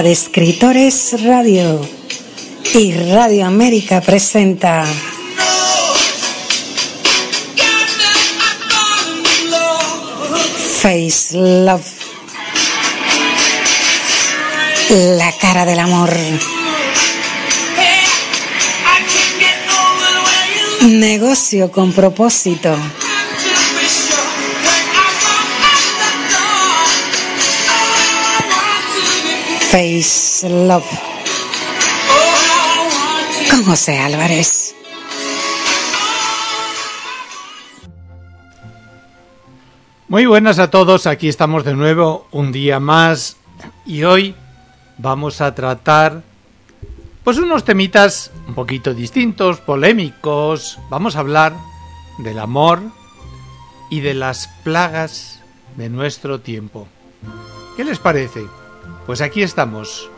de escritores radio y Radio América presenta Face Love. La cara del amor. Negocio con propósito. Face Love. Con José Álvarez. Muy buenas a todos, aquí estamos de nuevo un día más y hoy vamos a tratar pues unos temitas un poquito distintos, polémicos. Vamos a hablar del amor y de las plagas de nuestro tiempo. ¿Qué les parece? Pues aquí estamos.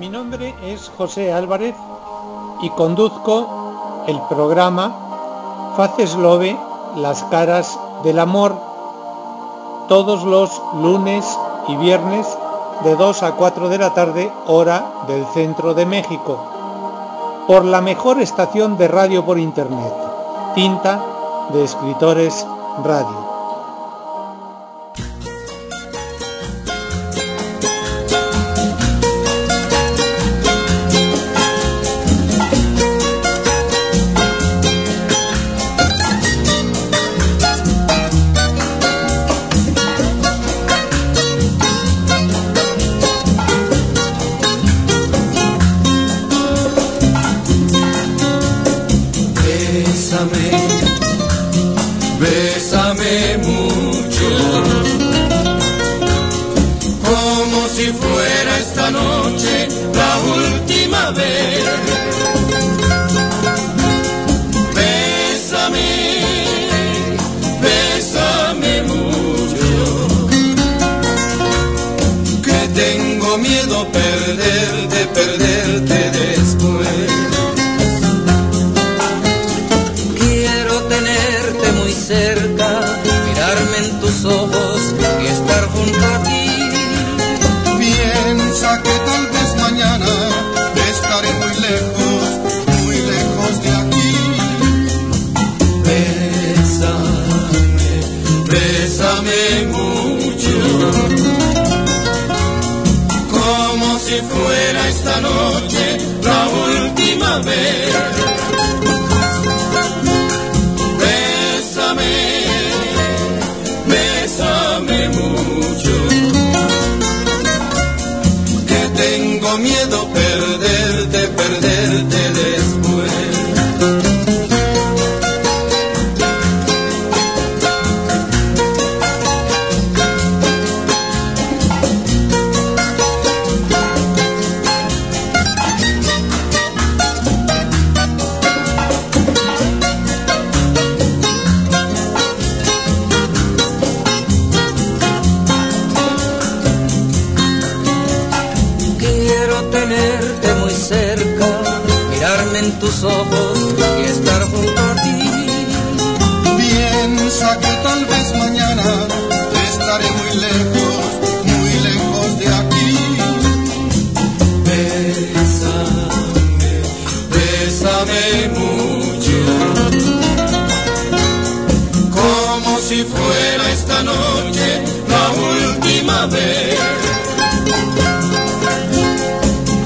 Mi nombre es José Álvarez y conduzco el programa Faces Love, las caras del amor, todos los lunes y viernes de 2 a 4 de la tarde, hora del centro de México, por la mejor estación de radio por internet, Tinta de Escritores Radio.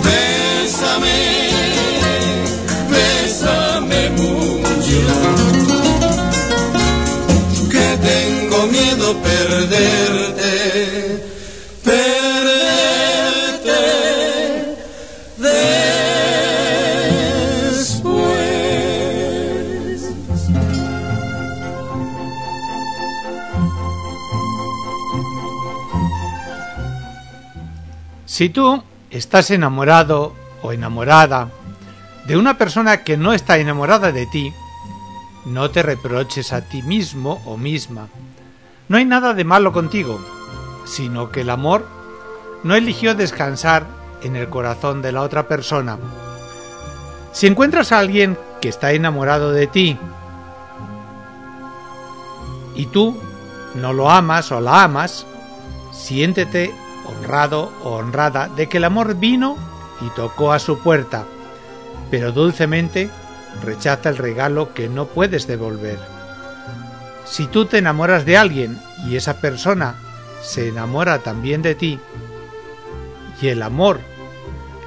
bésame. Bésame, mucho. Que tengo miedo perder. Si tú estás enamorado o enamorada de una persona que no está enamorada de ti, no te reproches a ti mismo o misma. No hay nada de malo contigo, sino que el amor no eligió descansar en el corazón de la otra persona. Si encuentras a alguien que está enamorado de ti y tú no lo amas o la amas, siéntete honrado o honrada de que el amor vino y tocó a su puerta, pero dulcemente rechaza el regalo que no puedes devolver. Si tú te enamoras de alguien y esa persona se enamora también de ti, y el amor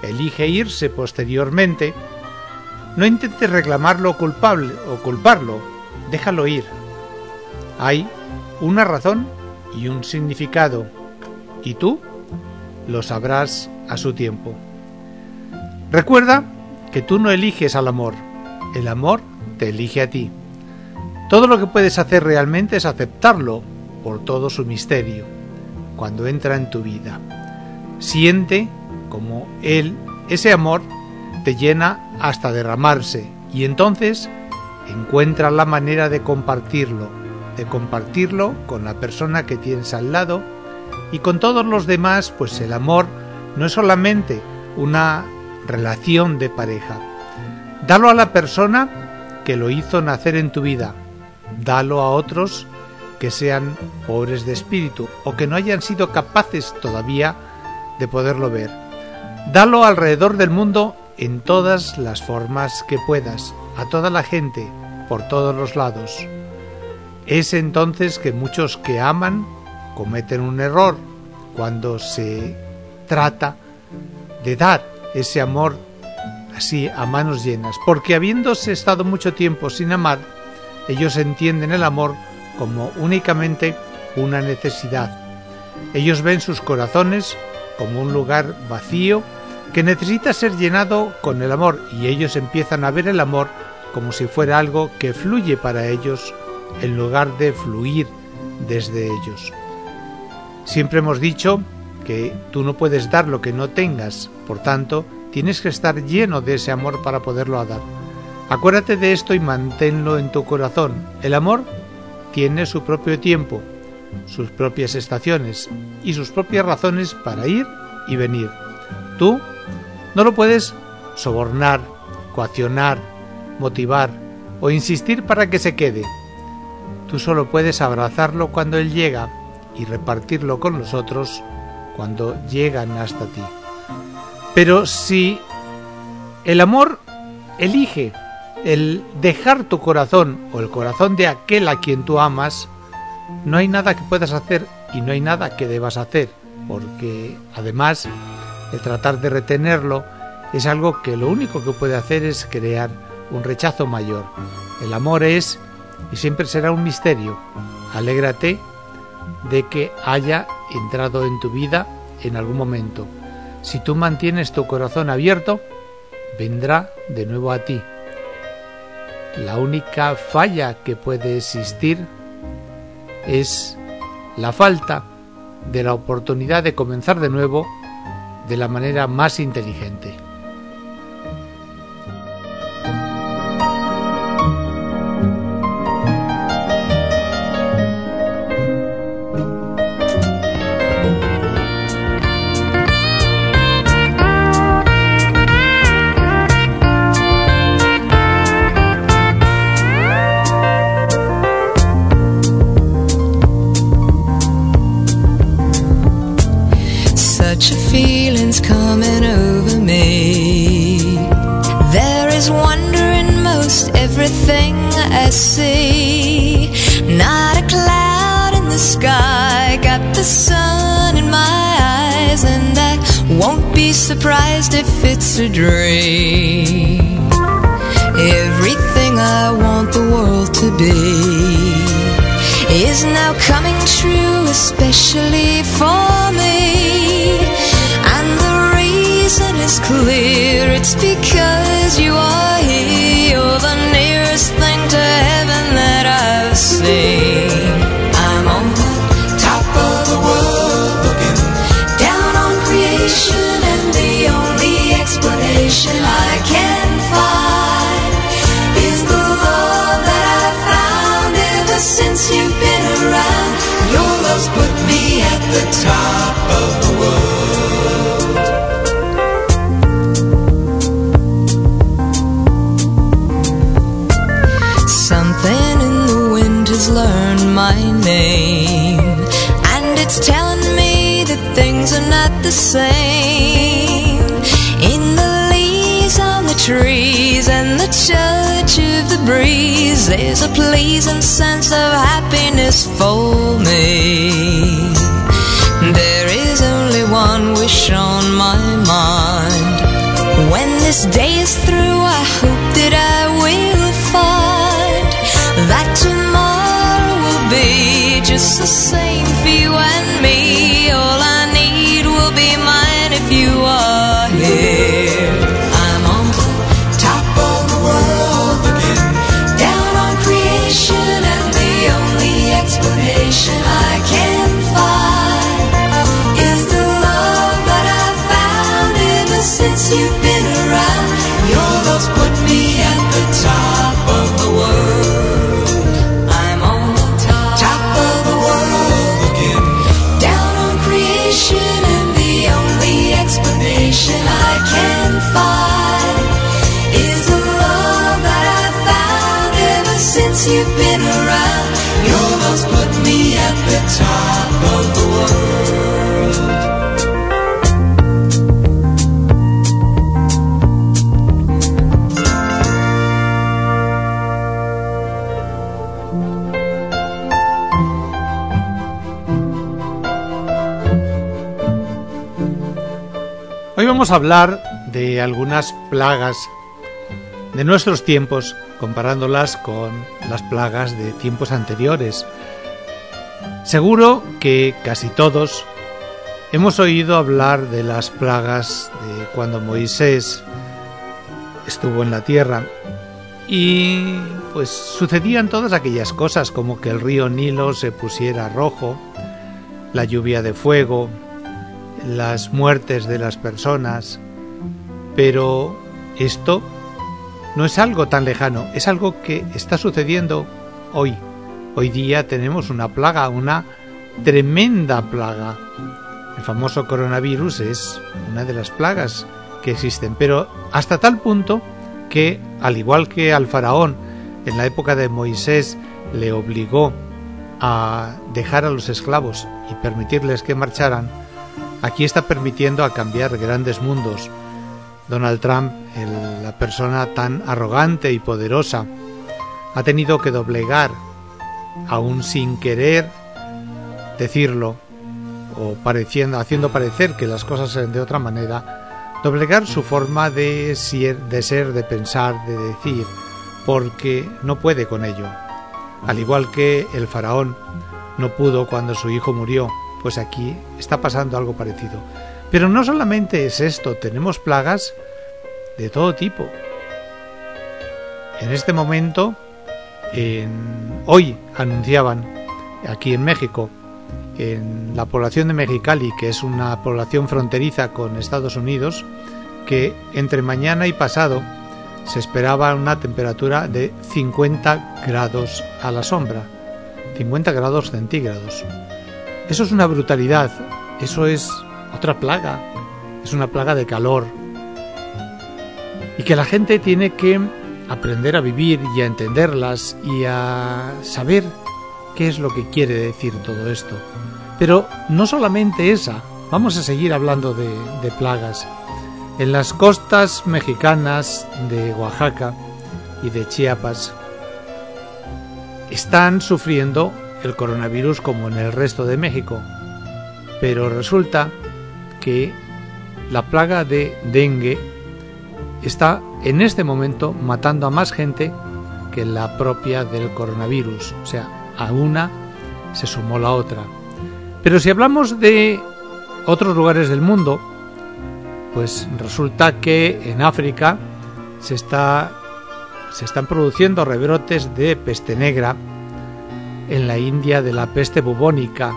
elige irse posteriormente, no intentes reclamarlo culpable o culparlo, déjalo ir. Hay una razón y un significado, y tú lo sabrás a su tiempo. Recuerda que tú no eliges al amor, el amor te elige a ti. Todo lo que puedes hacer realmente es aceptarlo por todo su misterio, cuando entra en tu vida. Siente como Él, ese amor, te llena hasta derramarse y entonces encuentra la manera de compartirlo, de compartirlo con la persona que tienes al lado y con todos los demás, pues el amor no es solamente una relación de pareja. Dalo a la persona que lo hizo nacer en tu vida. Dalo a otros que sean pobres de espíritu o que no hayan sido capaces todavía de poderlo ver. Dalo alrededor del mundo en todas las formas que puedas, a toda la gente, por todos los lados. Es entonces que muchos que aman cometen un error cuando se trata de dar ese amor así a manos llenas, porque habiéndose estado mucho tiempo sin amar, ellos entienden el amor como únicamente una necesidad. Ellos ven sus corazones como un lugar vacío que necesita ser llenado con el amor y ellos empiezan a ver el amor como si fuera algo que fluye para ellos en lugar de fluir desde ellos. Siempre hemos dicho que tú no puedes dar lo que no tengas, por tanto, tienes que estar lleno de ese amor para poderlo dar. Acuérdate de esto y manténlo en tu corazón. El amor tiene su propio tiempo, sus propias estaciones y sus propias razones para ir y venir. Tú no lo puedes sobornar, coaccionar, motivar o insistir para que se quede. Tú solo puedes abrazarlo cuando él llega y repartirlo con los otros cuando llegan hasta ti. Pero si el amor elige el dejar tu corazón o el corazón de aquel a quien tú amas, no hay nada que puedas hacer y no hay nada que debas hacer, porque además el tratar de retenerlo es algo que lo único que puede hacer es crear un rechazo mayor. El amor es y siempre será un misterio. Alégrate de que haya entrado en tu vida en algún momento. Si tú mantienes tu corazón abierto, vendrá de nuevo a ti. La única falla que puede existir es la falta de la oportunidad de comenzar de nuevo de la manera más inteligente. A dream. Touch of the breeze, there's a pleasing sense of happiness for me. There is only one wish on my mind. When this day is through, I hope that I will find that tomorrow will be just the same vamos a hablar de algunas plagas de nuestros tiempos, comparándolas con las plagas de tiempos anteriores. Seguro que casi todos hemos oído hablar de las plagas de cuando Moisés estuvo en la tierra y pues sucedían todas aquellas cosas como que el río Nilo se pusiera rojo, la lluvia de fuego, las muertes de las personas, pero esto no es algo tan lejano, es algo que está sucediendo hoy. Hoy día tenemos una plaga, una tremenda plaga. El famoso coronavirus es una de las plagas que existen, pero hasta tal punto que, al igual que al faraón en la época de Moisés le obligó a dejar a los esclavos y permitirles que marcharan, aquí está permitiendo a cambiar grandes mundos. Donald Trump, la persona tan arrogante y poderosa, ha tenido que doblegar, aún sin querer decirlo, o pareciendo, haciendo parecer que las cosas eran de otra manera, doblegar su forma de ser, de ser, de pensar, de decir, porque no puede con ello. Al igual que el faraón no pudo cuando su hijo murió, pues aquí está pasando algo parecido. Pero no solamente es esto, tenemos plagas de todo tipo. En este momento, en- hoy anunciaban aquí en México, en la población de Mexicali, que es una población fronteriza con Estados Unidos, que entre mañana y pasado se esperaba una temperatura de 50 grados a la sombra, 50 grados centígrados. Eso es una brutalidad, eso es otra plaga, es una plaga de calor. Y que la gente tiene que aprender a vivir y a entenderlas y a saber qué es lo que quiere decir todo esto. Pero no solamente esa, vamos a seguir hablando de, de plagas. En las costas mexicanas de Oaxaca y de Chiapas están sufriendo el coronavirus como en el resto de México. Pero resulta que la plaga de dengue está en este momento matando a más gente que la propia del coronavirus. O sea, a una se sumó la otra. Pero si hablamos de otros lugares del mundo, pues resulta que en África se está se están produciendo rebrotes de peste negra en la India de la peste bubónica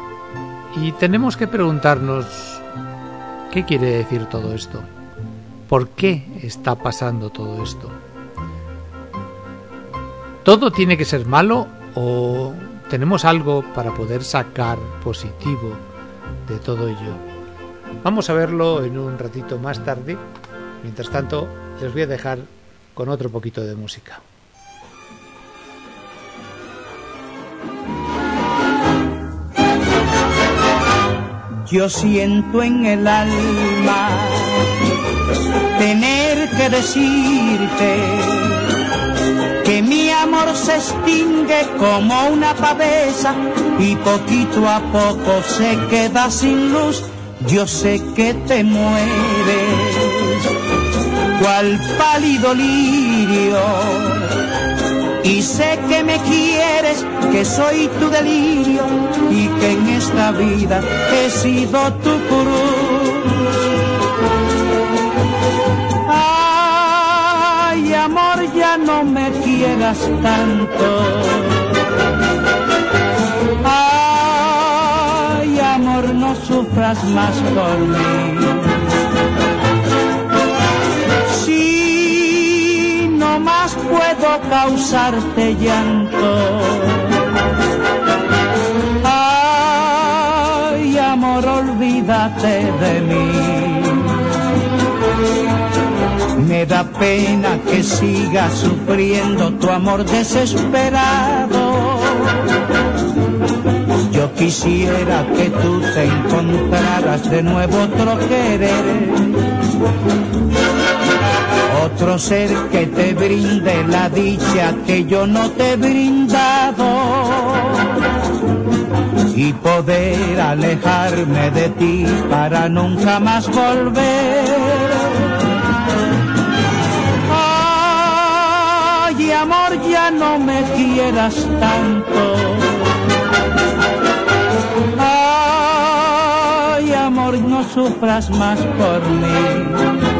y tenemos que preguntarnos qué quiere decir todo esto. ¿Por qué está pasando todo esto? ¿Todo tiene que ser malo o tenemos algo para poder sacar positivo de todo ello? Vamos a verlo en un ratito más tarde. Mientras tanto, les voy a dejar con otro poquito de música. Yo siento en el alma tener que decirte que mi amor se extingue como una pavesa y poquito a poco se queda sin luz. Yo sé que te mueres, cual pálido lirio y sé que me quieres, que soy tu delirio y que en esta vida he sido tu cruz. Ay, amor, ya no me quieras tanto. Ay, amor, no sufras más por mí. Más puedo causarte llanto. Ay, amor, olvídate de mí. Me da pena que sigas sufriendo tu amor desesperado. Yo quisiera que tú te encontraras de nuevo otro querer otro ser que te brinde la dicha que yo no te he brindado y poder alejarme de ti para nunca más volver. Ay, amor, ya no me quieras tanto. Ay, amor, no sufras más por mí.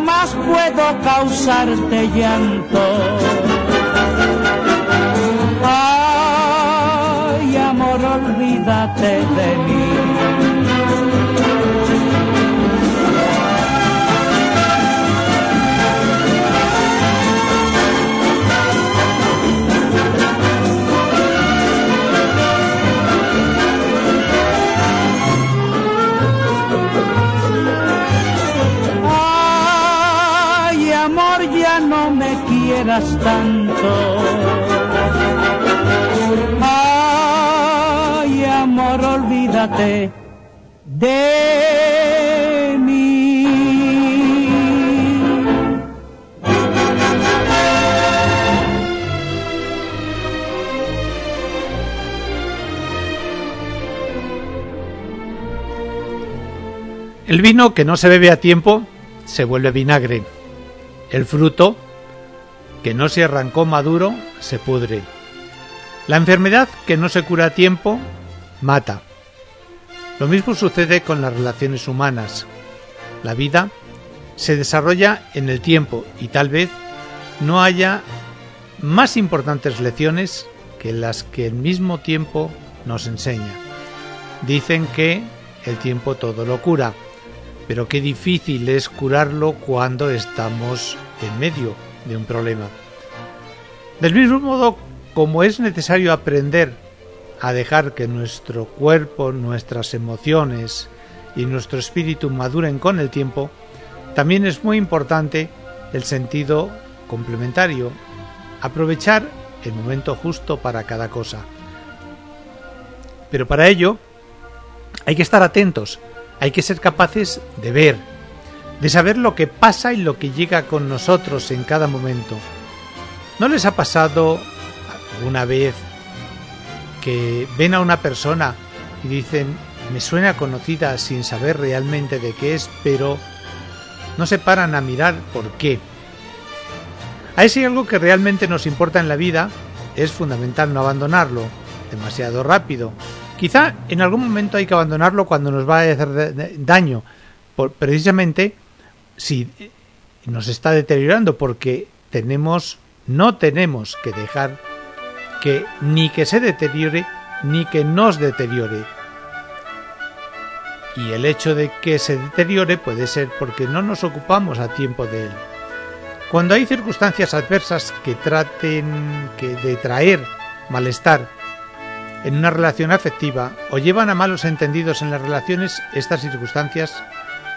Más puedo causarte llanto. Ay, amor, olvídate de mí. Tanto. Olvídate. El vino que no se bebe a tiempo se vuelve vinagre. El fruto, que no se arrancó maduro, se pudre. La enfermedad que no se cura a tiempo, mata. Lo mismo sucede con las relaciones humanas. La vida se desarrolla en el tiempo y tal vez no haya más importantes lecciones que las que el mismo tiempo nos enseña. Dicen que el tiempo todo lo cura pero qué difícil es curarlo cuando estamos en medio de un problema. Del mismo modo, como es necesario aprender a dejar que nuestro cuerpo, nuestras emociones y nuestro espíritu maduren con el tiempo, también es muy importante el sentido complementario, aprovechar el momento justo para cada cosa. Pero para ello hay que estar atentos hay que ser capaces de ver, de saber lo que pasa y lo que llega con nosotros en cada momento. ¿No les ha pasado alguna vez que ven a una persona y dicen, me suena conocida sin saber realmente de qué es, pero no se paran a mirar por qué? A ese algo que realmente nos importa en la vida, es fundamental no abandonarlo demasiado rápido, Quizá en algún momento hay que abandonarlo cuando nos va a hacer daño, precisamente si nos está deteriorando, porque tenemos, no tenemos que dejar que ni que se deteriore ni que nos deteriore. Y el hecho de que se deteriore puede ser porque no nos ocupamos a tiempo de él. Cuando hay circunstancias adversas que traten que de traer malestar en una relación afectiva o llevan a malos entendidos en las relaciones, estas circunstancias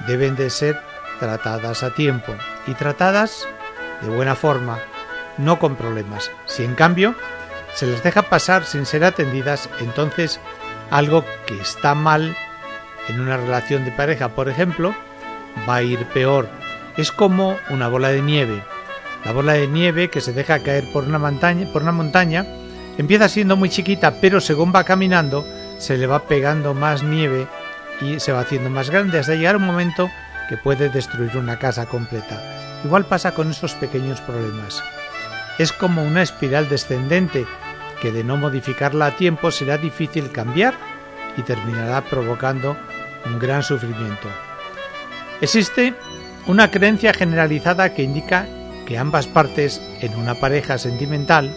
deben de ser tratadas a tiempo y tratadas de buena forma, no con problemas. Si en cambio se las deja pasar sin ser atendidas, entonces algo que está mal en una relación de pareja, por ejemplo, va a ir peor. Es como una bola de nieve. La bola de nieve que se deja caer por una montaña, por una montaña empieza siendo muy chiquita, pero según va caminando se le va pegando más nieve y se va haciendo más grande hasta llegar un momento puede destruir una casa completa. Igual pasa con esos pequeños problemas. Es como una espiral descendente que de no modificarla a tiempo será difícil cambiar y terminará provocando un gran sufrimiento. Existe una creencia generalizada que indica que ambas partes en una pareja sentimental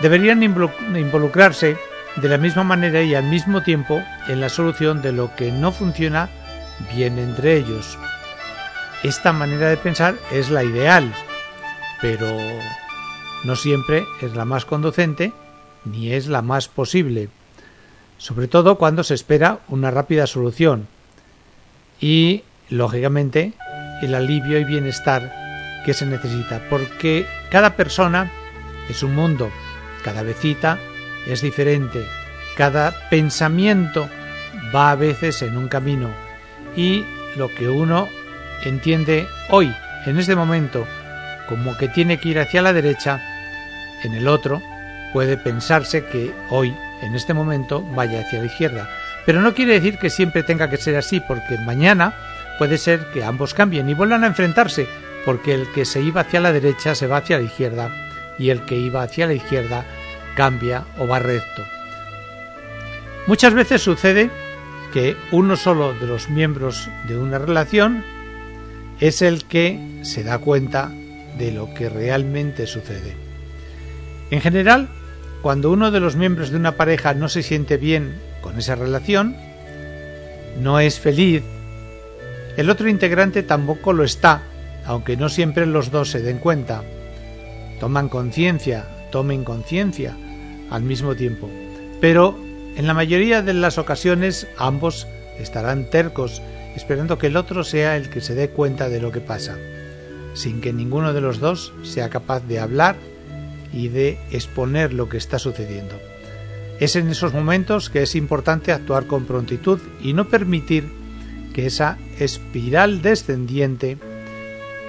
deberían involucrarse de la misma manera y al mismo tiempo en la solución de lo que no funciona bien entre ellos. Esta manera de pensar es la ideal, pero no siempre es la más conducente ni es la más posible, sobre todo cuando se espera una rápida solución y, lógicamente, el alivio y bienestar que se necesita, porque cada persona es un mundo, cada vecita es diferente, cada pensamiento va a veces en un camino y lo que uno entiende hoy, en este momento, como que tiene que ir hacia la derecha, en el otro puede pensarse que hoy, en este momento, vaya hacia la izquierda. Pero no quiere decir que siempre tenga que ser así, porque mañana puede ser que ambos cambien y vuelvan a enfrentarse, porque el que se iba hacia la derecha se va hacia la izquierda y el que iba hacia la izquierda cambia o va recto. Muchas veces sucede que uno solo de los miembros de una relación es el que se da cuenta de lo que realmente sucede. En general, cuando uno de los miembros de una pareja no se siente bien con esa relación, no es feliz, el otro integrante tampoco lo está, aunque no siempre los dos se den cuenta. Toman conciencia, tomen conciencia al mismo tiempo. Pero en la mayoría de las ocasiones ambos estarán tercos, esperando que el otro sea el que se dé cuenta de lo que pasa, sin que ninguno de los dos sea capaz de hablar y de exponer lo que está sucediendo. Es en esos momentos que es importante actuar con prontitud y no permitir que esa espiral descendiente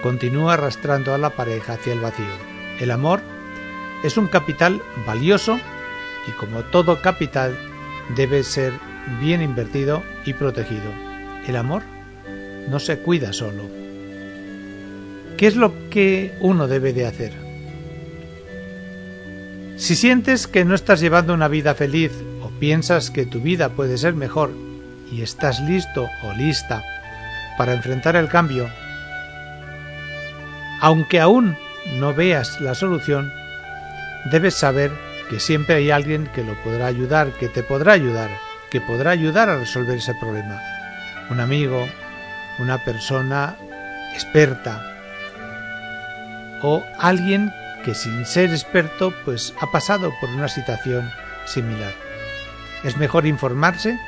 continúe arrastrando a la pareja hacia el vacío. El amor es un capital valioso y como todo capital debe ser bien invertido y protegido. El amor no se cuida solo. ¿Qué es lo que uno debe de hacer? Si sientes que no estás llevando una vida feliz o piensas que tu vida puede ser mejor y estás listo o lista para enfrentar el cambio, aunque aún no veas la solución, debes saber que siempre hay alguien que lo podrá ayudar, que te podrá ayudar, que podrá ayudar a resolver ese problema. Un amigo, una persona experta o alguien que sin ser experto pues ha pasado por una situación similar. Es mejor informarse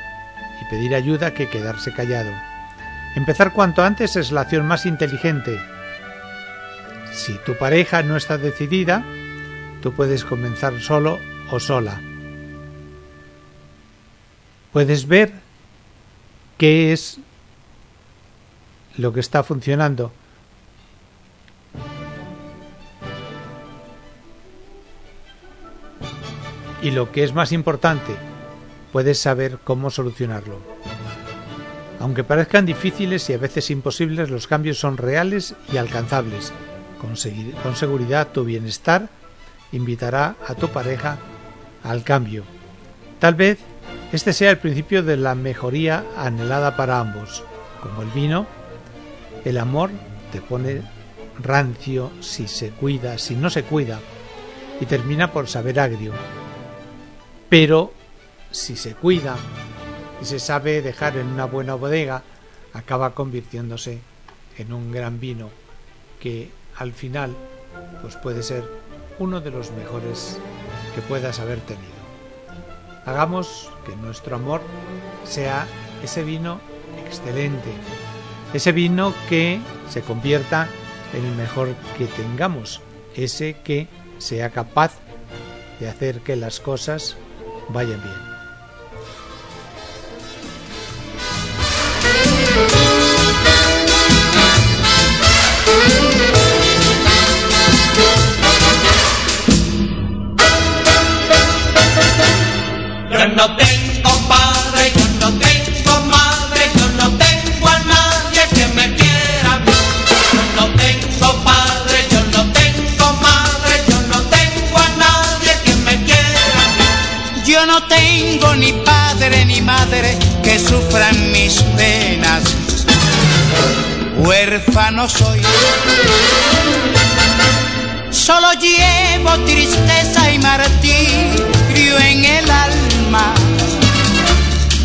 y pedir ayuda que quedarse callado. Empezar cuanto antes es la acción más inteligente. Si tu pareja no está decidida, tú puedes comenzar solo o sola. Puedes ver qué es lo que está funcionando. Y lo que es más importante, puedes saber cómo solucionarlo. Aunque parezcan difíciles y a veces imposibles, los cambios son reales y alcanzables. Con, con seguridad tu bienestar invitará a tu pareja al cambio. Tal vez este sea el principio de la mejoría anhelada para ambos. Como el vino, el amor te pone rancio si se cuida, si no se cuida, y termina por saber agrio. Pero si se cuida y se sabe dejar en una buena bodega, acaba convirtiéndose en un gran vino que al final pues puede ser uno de los mejores que puedas haber tenido. Hagamos que nuestro amor sea ese vino excelente, ese vino que se convierta en el mejor que tengamos, ese que sea capaz de hacer que las cosas vayan bien. Yo no tengo padre, yo no tengo madre, yo no tengo a nadie que me quiera. Yo no tengo padre, yo no tengo madre, yo no tengo a nadie que me quiera. Yo no tengo ni padre ni madre que sufran mis penas. Huérfano soy. Solo llevo tristeza y martirio en el alma.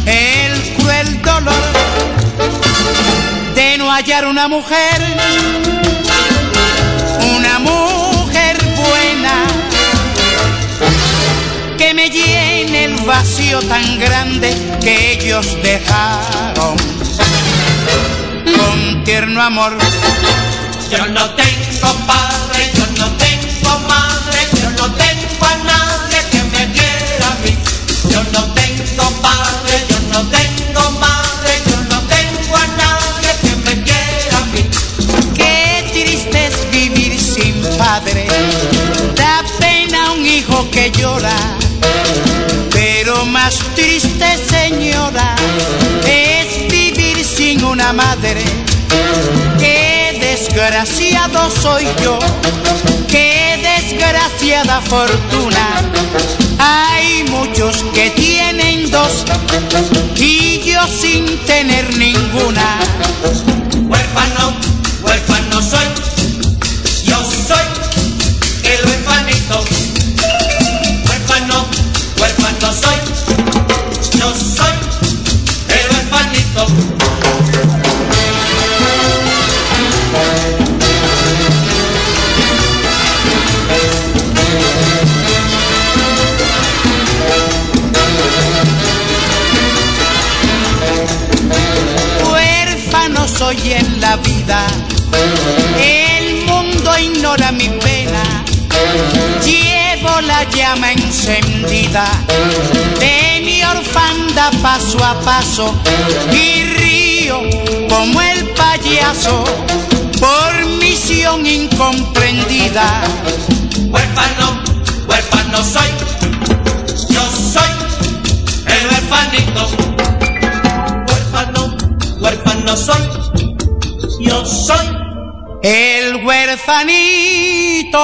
El cruel dolor de no hallar una mujer, una mujer buena que me llene el vacío tan grande que ellos dejaron con tierno amor. Yo no tengo padre, yo no tengo madre, desgraciado soy yo, qué desgraciada fortuna. Hay muchos que tienen dos y yo sin tener ninguna. Huérfano, huérfano soy, yo soy el huérfanito. Huérfano, huérfano soy, Soy en la vida, el mundo ignora mi pena. Llevo la llama encendida de mi orfanda paso a paso y río como el payaso por misión incomprendida. Huérfano, huérfano soy, yo soy el huérfanito. Huérfano, huérfano soy, yo soy El huérfanito.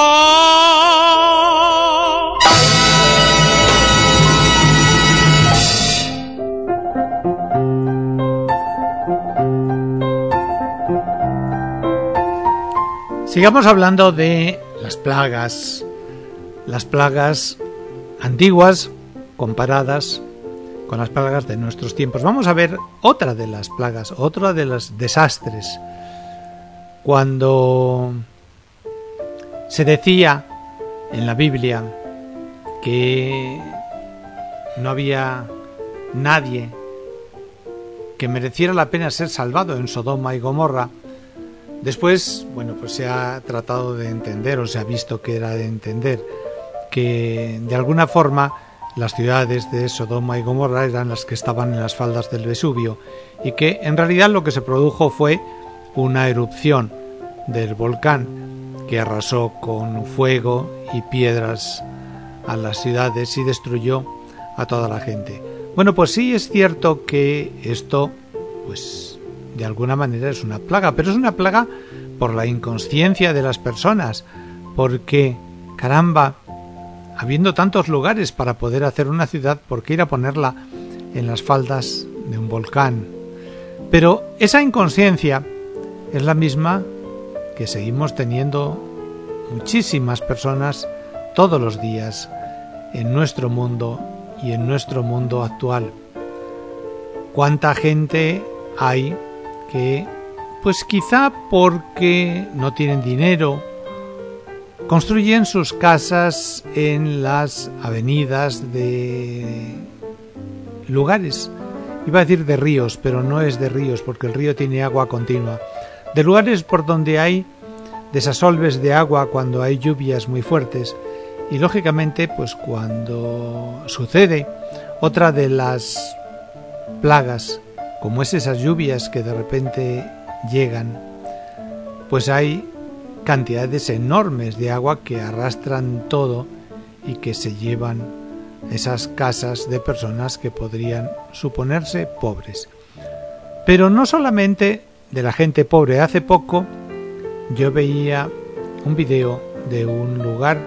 Sigamos hablando de las plagas, las plagas antiguas comparadas con las plagas de nuestros tiempos. Vamos a ver otra de las plagas, otra de los desastres. Cuando se decía en la Biblia que no había nadie que mereciera la pena ser salvado en Sodoma y Gomorra, Después, bueno, pues se ha tratado de entender o se ha visto que era de entender que de alguna forma las ciudades de Sodoma y Gomorra eran las que estaban en las faldas del Vesubio y que en realidad lo que se produjo fue una erupción del volcán que arrasó con fuego y piedras a las ciudades y destruyó a toda la gente. Bueno, pues sí es cierto que esto pues de alguna manera es una plaga, pero es una plaga por la inconsciencia de las personas, porque, caramba, habiendo tantos lugares para poder hacer una ciudad, ¿por qué ir a ponerla en las faldas de un volcán? Pero esa inconsciencia es la misma que seguimos teniendo muchísimas personas todos los días en nuestro mundo y en nuestro mundo actual. ¿Cuánta gente hay que, pues quizá porque no tienen dinero, construyen sus casas en las avenidas de lugares. Iba a decir de ríos, pero no es de ríos porque el río tiene agua continua. De lugares por donde hay desasolves de agua cuando hay lluvias muy fuertes Y lógicamente, pues cuando sucede otra de las plagas, como es esas lluvias que de repente llegan, pues hay cantidades enormes de agua que arrastran todo y que se llevan esas casas de personas que podrían suponerse pobres. Pero no solamente de la gente pobre. Hace poco yo veía un video de un lugar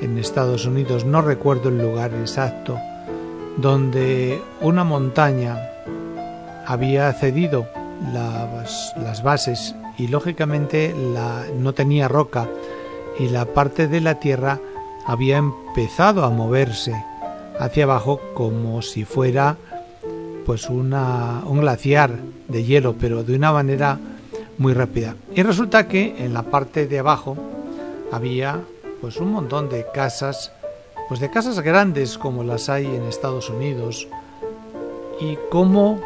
en Estados Unidos, no recuerdo el lugar exacto, donde una montaña había cedido las, bases y lógicamente la, no tenía roca y la parte de la tierra había empezado a moverse hacia abajo como si fuera pues una, un glaciar de hielo, pero de una manera muy rápida. Y resulta que en la parte de abajo había pues un montón de casas, pues de casas grandes como las hay en Estados Unidos y como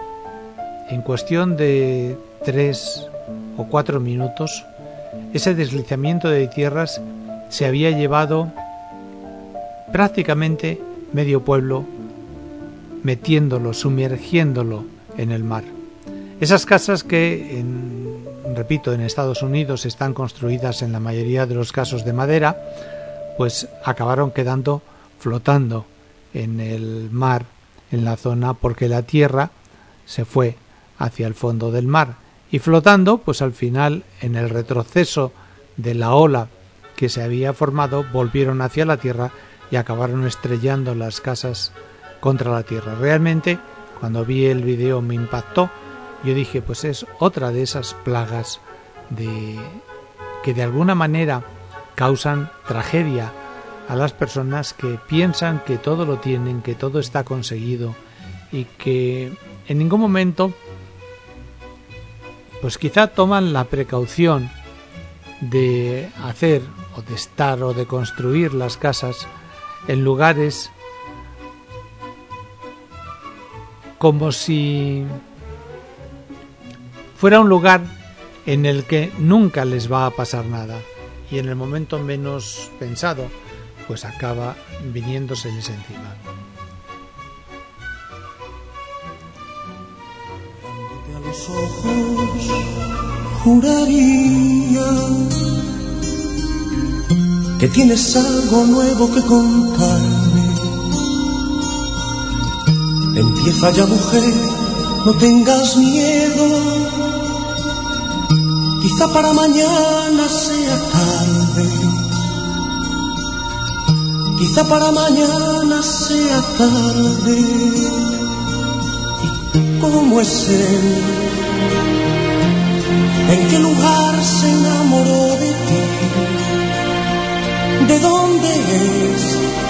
en cuestión de tres o cuatro minutos ese deslizamiento de tierras se había llevado prácticamente medio pueblo metiéndolo, sumergiéndolo en el mar. Esas casas que, repito, en Estados Unidos están construidas en la mayoría de los casos de madera, pues acabaron quedando flotando en el mar, en la zona, porque la tierra se fue hacia el fondo del mar. Y flotando, pues al final, en el retroceso de la ola que se había formado, volvieron hacia la tierra y acabaron estrellando las casas contra la tierra. Realmente, cuando vi el video me impactó. Yo dije, pues es otra de esas plagas de que de alguna manera causan tragedia a las personas que piensan que todo lo tienen, que todo está conseguido y que en ningún momento pues quizá toman la precaución de hacer o de estar o de construir las casas en lugares como si fuera un lugar en el que nunca les va a pasar nada y en el momento menos pensado pues acaba viniéndoseles encima. a los ojos juraría que tienes algo nuevo que contarme Empieza ya mujer, no tengas miedo. Quizá para mañana sea tarde. Quizá para mañana sea tarde. ¿Y cómo es él? ¿En qué lugar se enamoró de ti? ¿De dónde es?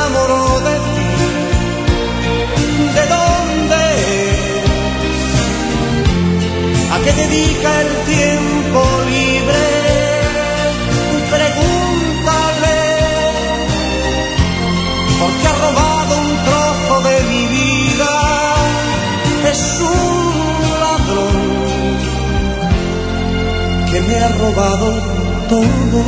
robado todo.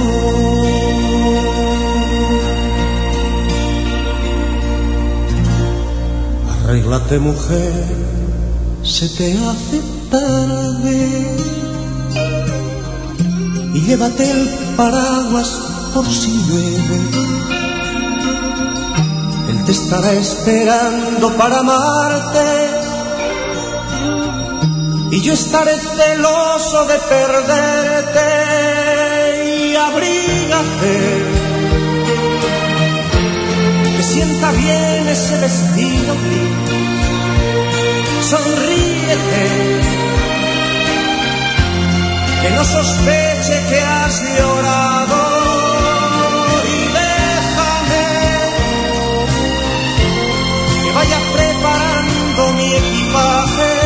Arréglate mujer, se te hace tarde y llévate el paraguas por si llueve. Él te estará esperando para amarte y yo estaré celoso de perderte y abrígate. Que sienta bien ese vestido gris, sonríete. Que no sospeche que has llorado y déjame que vaya preparando mi equipaje.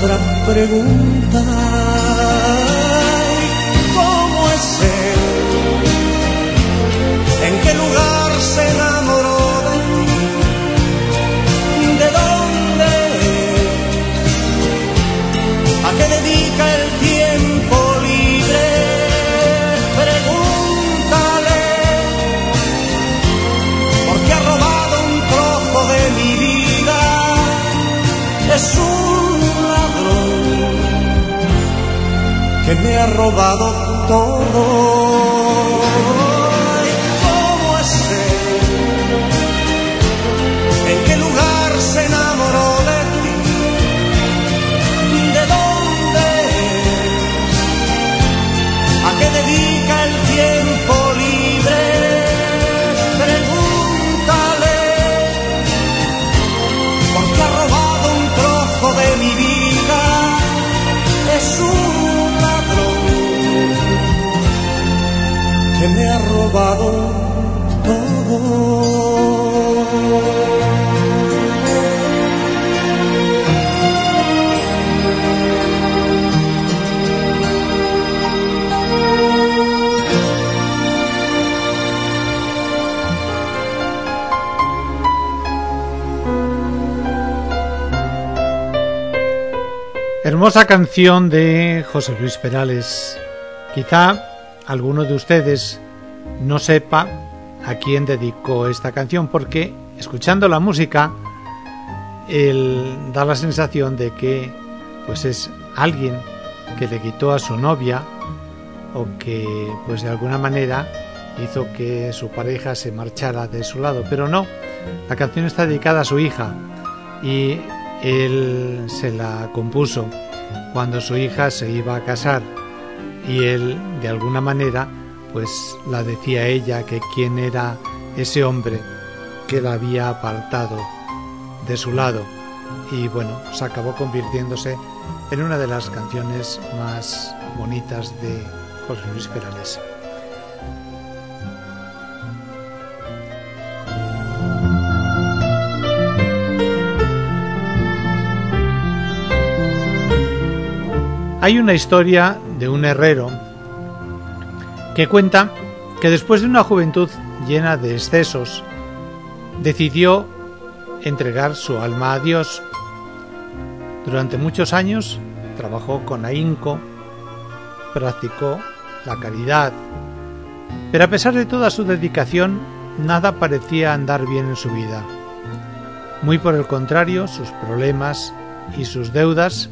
Pregunta, ¿cómo es él? ¿En qué lugar se enamoró de ti? ¿De dónde? ¿A qué dedica el tiempo que me ha robado todo. Que me ha robado todo. Hermosa canción de José Luis Perales. Quizá alguno de ustedes no sepa a quién dedicó esta canción porque escuchando la música él da la sensación de que pues es alguien que le quitó a su novia o que pues de alguna manera hizo que su pareja se marchara de su lado, pero no, la canción está dedicada a su hija y él se la compuso cuando su hija se iba a casar y él de alguna manera pues la decía ella que quién era ese hombre que la había apartado de su lado y bueno, se acabó convirtiéndose en una de las canciones más bonitas de José Luis Perales. Hay una historia de un herrero que cuenta que después de una juventud llena de excesos, decidió entregar su alma a Dios. Durante muchos años trabajó con ahínco, practicó la caridad, pero a pesar de toda su dedicación, nada parecía andar bien en su vida. Muy por el contrario, sus problemas y sus deudas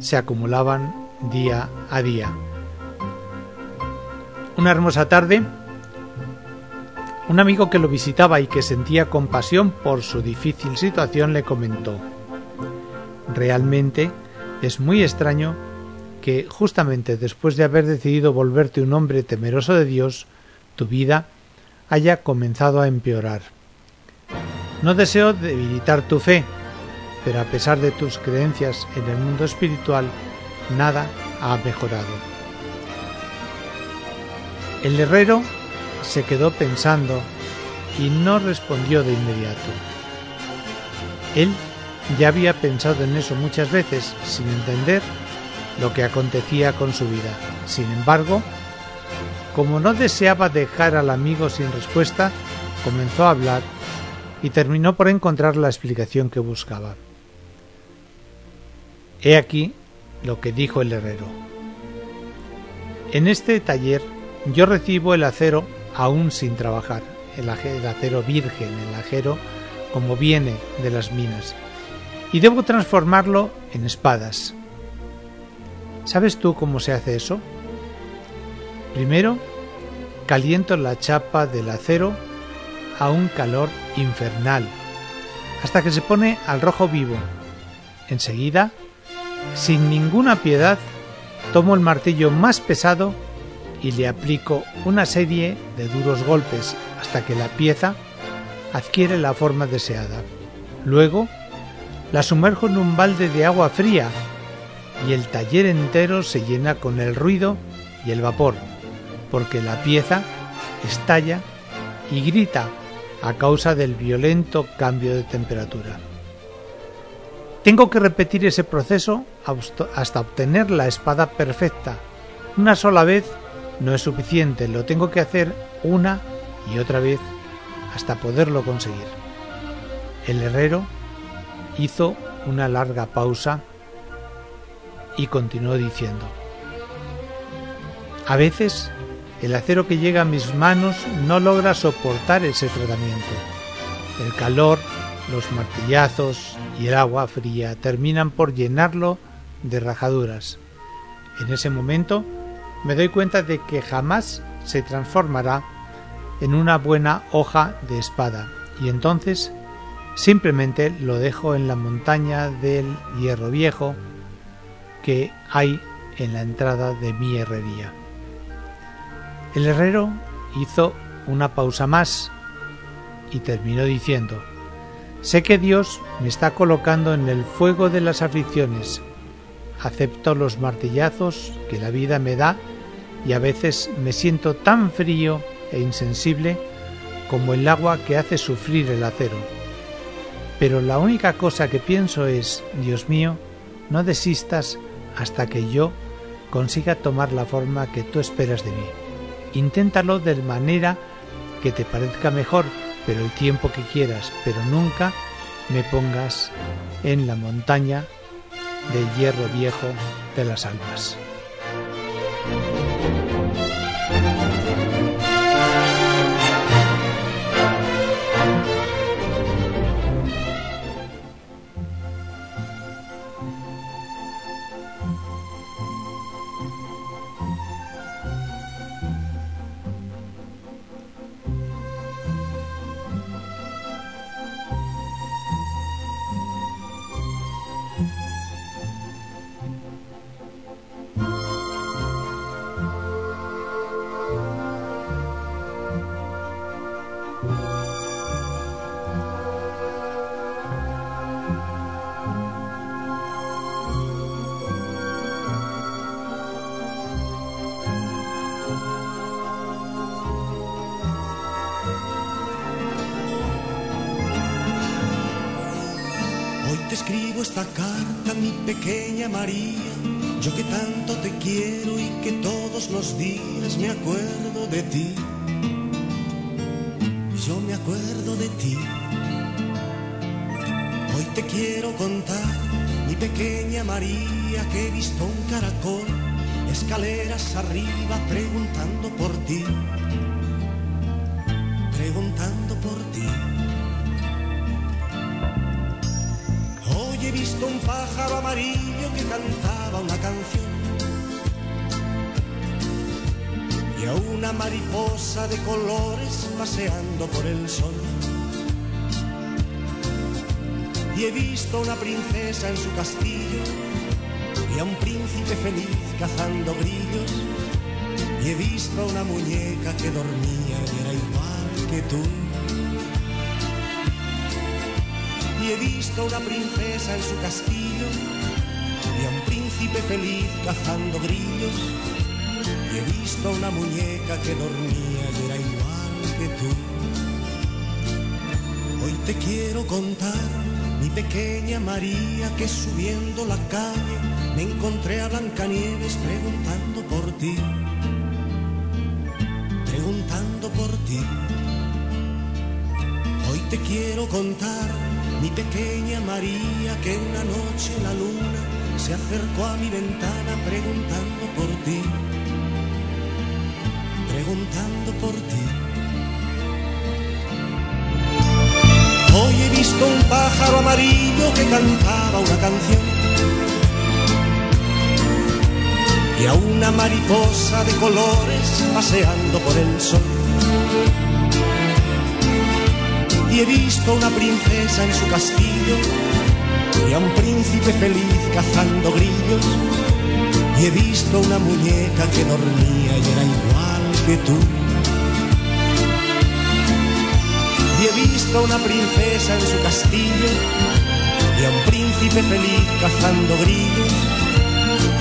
se acumulaban día a día. Una hermosa tarde, un amigo que lo visitaba y que sentía compasión por su difícil situación le comentó, realmente es muy extraño que justamente después de haber decidido volverte un hombre temeroso de Dios, tu vida haya comenzado a empeorar. No deseo debilitar tu fe, pero a pesar de tus creencias en el mundo espiritual, nada ha mejorado. El herrero se quedó pensando y no respondió de inmediato. Él ya había pensado en eso muchas veces sin entender lo que acontecía con su vida. Sin embargo, como no deseaba dejar al amigo sin respuesta, comenzó a hablar y terminó por encontrar la explicación que buscaba. He aquí lo que dijo el herrero. En este taller yo recibo el acero aún sin trabajar, el, acero virgen, el acero como viene de las minas, y debo transformarlo en espadas. ¿Sabes tú cómo se hace eso? Primero, caliento la chapa del acero a un calor infernal, hasta que se pone al rojo vivo. Enseguida, sin ninguna piedad, tomo el martillo más pesado y le aplico una serie de duros golpes hasta que la pieza adquiere la forma deseada. Luego, la sumerjo en un balde de agua fría y el taller entero se llena con el ruido y el vapor, porque la pieza estalla y grita a causa del violento cambio de temperatura. Tengo que repetir ese proceso hasta obtener la espada perfecta. Una sola vez no es suficiente, lo tengo que hacer una y otra vez hasta poderlo conseguir. El herrero hizo una larga pausa y continuó diciendo, a veces el acero que llega a mis manos no logra soportar ese tratamiento. El calor, los martillazos y el agua fría terminan por llenarlo de rajaduras. En ese momento me doy cuenta de que jamás se transformará en una buena hoja de espada y entonces simplemente lo dejo en la montaña del hierro viejo que hay en la entrada de mi herrería. El herrero hizo una pausa más y terminó diciendo, Sé que Dios me está colocando en el fuego de las aflicciones. Acepto los martillazos que la vida me da y a veces me siento tan frío e insensible como el agua que hace sufrir el acero. Pero la única cosa que pienso es, Dios mío, no desistas hasta que yo consiga tomar la forma que tú esperas de mí. Inténtalo de manera que te parezca mejor, pero el tiempo que quieras, pero nunca me pongas en la montaña del hierro viejo de las almas. Que una noche la luna se acercó a mi ventana preguntando por ti, preguntando por ti. Hoy he visto un pájaro amarillo que cantaba una canción. Y a una mariposa de colores paseando por el sol. Y he visto una princesa en su castillo y a un príncipe feliz cazando grillos y he visto una muñeca que dormía y era igual que tú. Y he visto una princesa en su castillo y a un príncipe feliz cazando grillos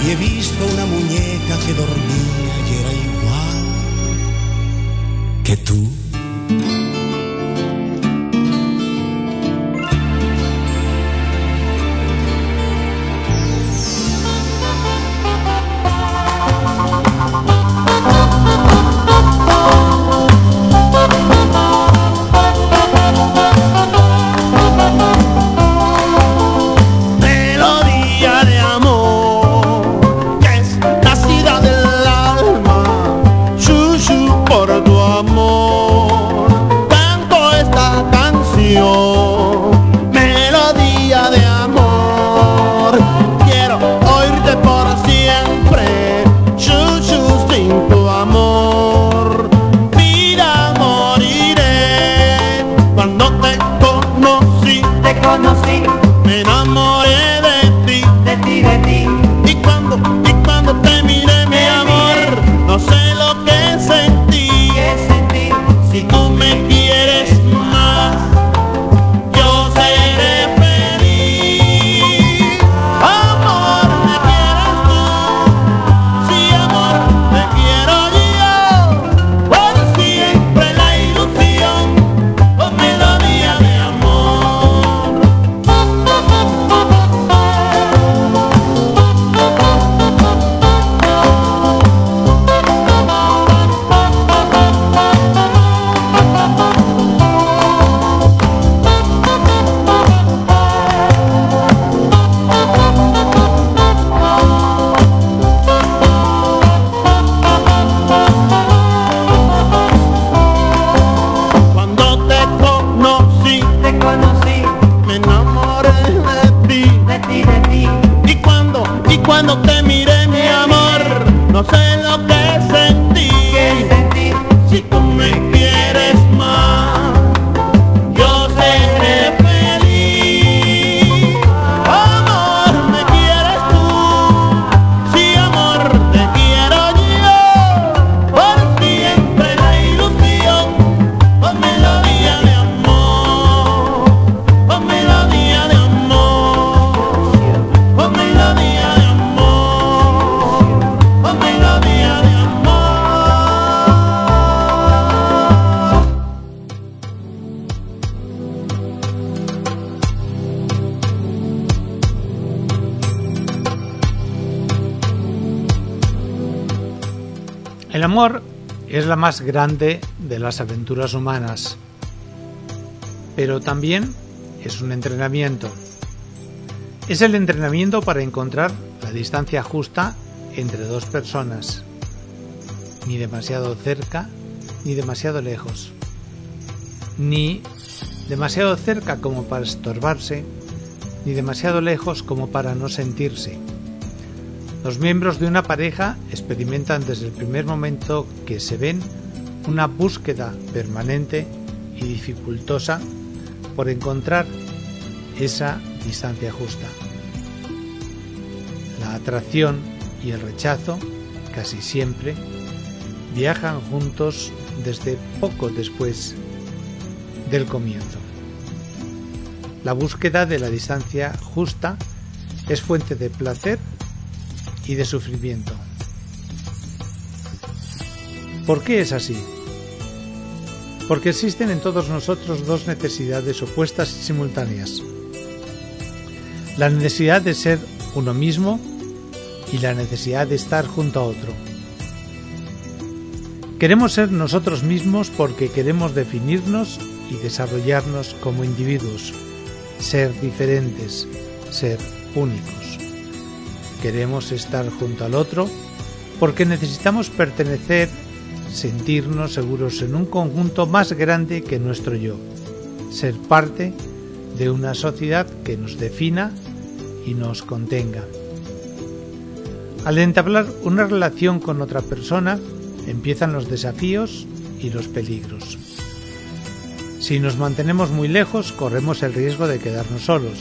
y he visto una muñeca que dormía y era igual que tú. Más grande de las aventuras humanas, pero también es un entrenamiento. Es el entrenamiento para encontrar la distancia justa entre dos personas, ni demasiado cerca ni demasiado lejos, ni demasiado cerca como para estorbarse, ni demasiado lejos como para no sentirse. Los miembros de una pareja experimentan desde el primer momento que se ven una búsqueda permanente y dificultosa por encontrar esa distancia justa. La atracción y el rechazo, casi siempre, viajan juntos desde poco después del comienzo. La búsqueda de la distancia justa es fuente de placer y de sufrimiento. ¿Por qué es así? Porque existen en todos nosotros dos necesidades opuestas y simultáneas. La necesidad de ser uno mismo y la necesidad de estar junto a otro. Queremos ser nosotros mismos porque queremos definirnos y desarrollarnos como individuos, ser diferentes, ser únicos. Queremos estar junto al otro porque necesitamos pertenecer, sentirnos seguros en un conjunto más grande que nuestro yo, ser parte de una sociedad que nos defina y nos contenga. Al entablar una relación con otra persona, empiezan los desafíos y los peligros. Si nos mantenemos muy lejos, corremos el riesgo de quedarnos solos,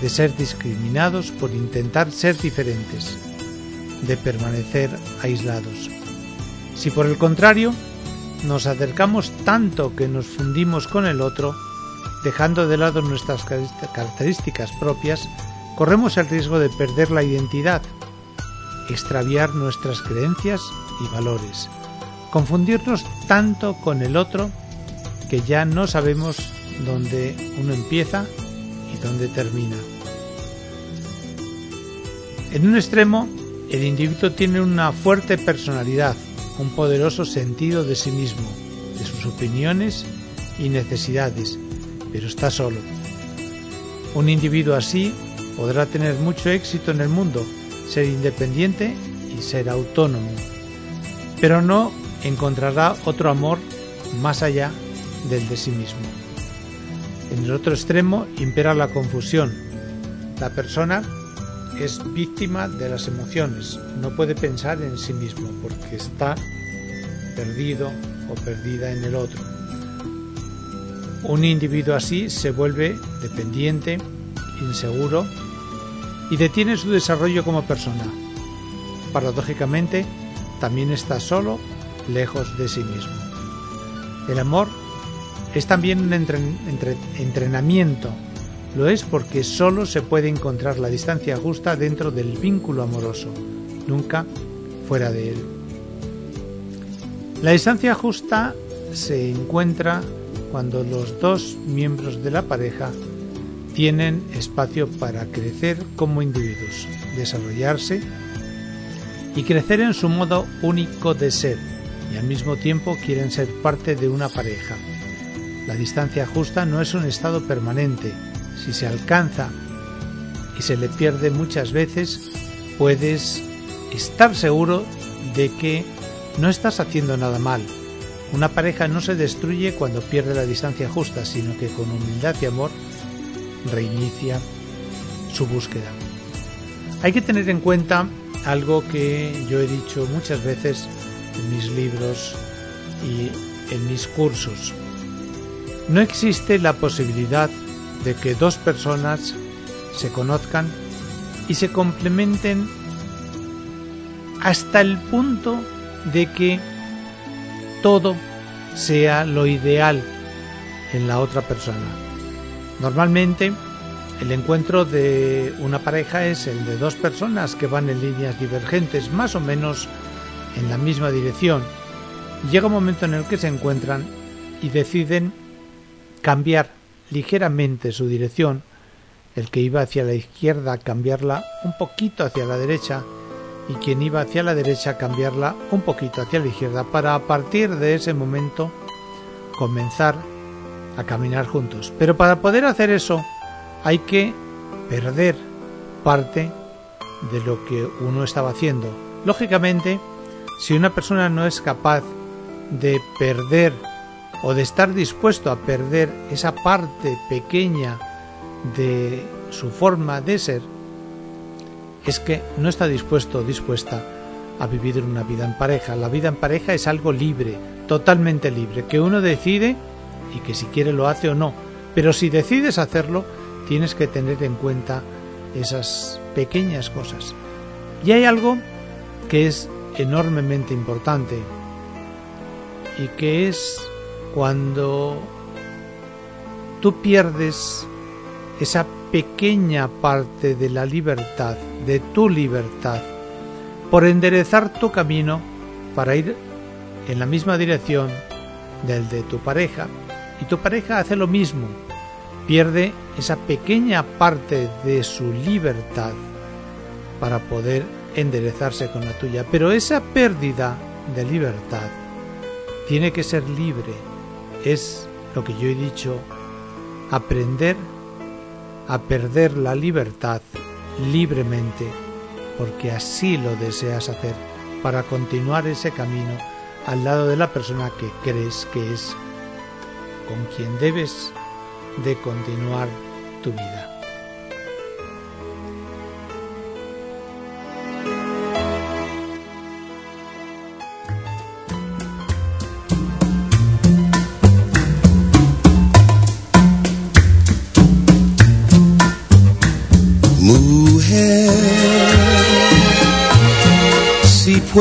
de ser discriminados por intentar ser diferentes, de permanecer aislados. Si por el contrario nos acercamos tanto que nos fundimos con el otro, dejando de lado nuestras características propias, corremos el riesgo de perder la identidad, extraviar nuestras creencias y valores, confundirnos tanto con el otro que ya no sabemos dónde uno empieza y dónde termina. En un extremo, el individuo tiene una fuerte personalidad, un poderoso sentido de sí mismo, de sus opiniones y necesidades, pero está solo. Un individuo así podrá tener mucho éxito en el mundo, ser independiente y ser autónomo, pero no encontrará otro amor más allá del de sí mismo. En el otro extremo impera la confusión. La persona es víctima de las emociones, no puede pensar en sí mismo porque está perdido o perdida en el otro. Un individuo así se vuelve dependiente, inseguro y detiene su desarrollo como persona. Paradójicamente, también está solo, lejos de sí mismo. El amor es también un entrenamiento lo es porque solo se puede encontrar la distancia justa dentro del vínculo amoroso, nunca fuera de él. La distancia justa se encuentra cuando los dos miembros de la pareja tienen espacio para crecer como individuos, desarrollarse y crecer en su modo único de ser y al mismo tiempo quieren ser parte de una pareja. La distancia justa no es un estado permanente, si se alcanza y se le pierde muchas veces, puedes estar seguro de que no estás haciendo nada mal. Una pareja no se destruye cuando pierde la distancia justa, sino que con humildad y amor reinicia su búsqueda. Hay que tener en cuenta algo que yo he dicho muchas veces en mis libros y en mis cursos. No existe la posibilidad de que dos personas se conozcan y se complementen hasta el punto de que todo sea lo ideal en la otra persona. Normalmente el encuentro de una pareja es el de dos personas que van en líneas divergentes, más o menos en la misma dirección. Llega un momento en el que se encuentran y deciden cambiar ligeramente su dirección, el que iba hacia la izquierda cambiarla un poquito hacia la derecha y quien iba hacia la derecha cambiarla un poquito hacia la izquierda para a partir de ese momento comenzar a caminar juntos. Pero para poder hacer eso hay que perder parte de lo que uno estaba haciendo. Lógicamente, si una persona no es capaz de perder o de estar dispuesto a perder esa parte pequeña de su forma de ser, es que no está dispuesto o dispuesta a vivir una vida en pareja. La vida en pareja es algo libre, totalmente libre, que uno decide y que si quiere lo hace o no. Pero si decides hacerlo, tienes que tener en cuenta esas pequeñas cosas. Y hay algo que es enormemente importante y que es cuando tú pierdes esa pequeña parte de la libertad, de tu libertad, por enderezar tu camino para ir en la misma dirección del de tu pareja. Y tu pareja hace lo mismo, pierde esa pequeña parte de su libertad para poder enderezarse con la tuya. Pero esa pérdida de libertad tiene que ser libre. Es lo que yo he dicho, aprender a perder la libertad libremente, porque así lo deseas hacer, para continuar ese camino al lado de la persona que crees que es con quien debes de continuar tu vida.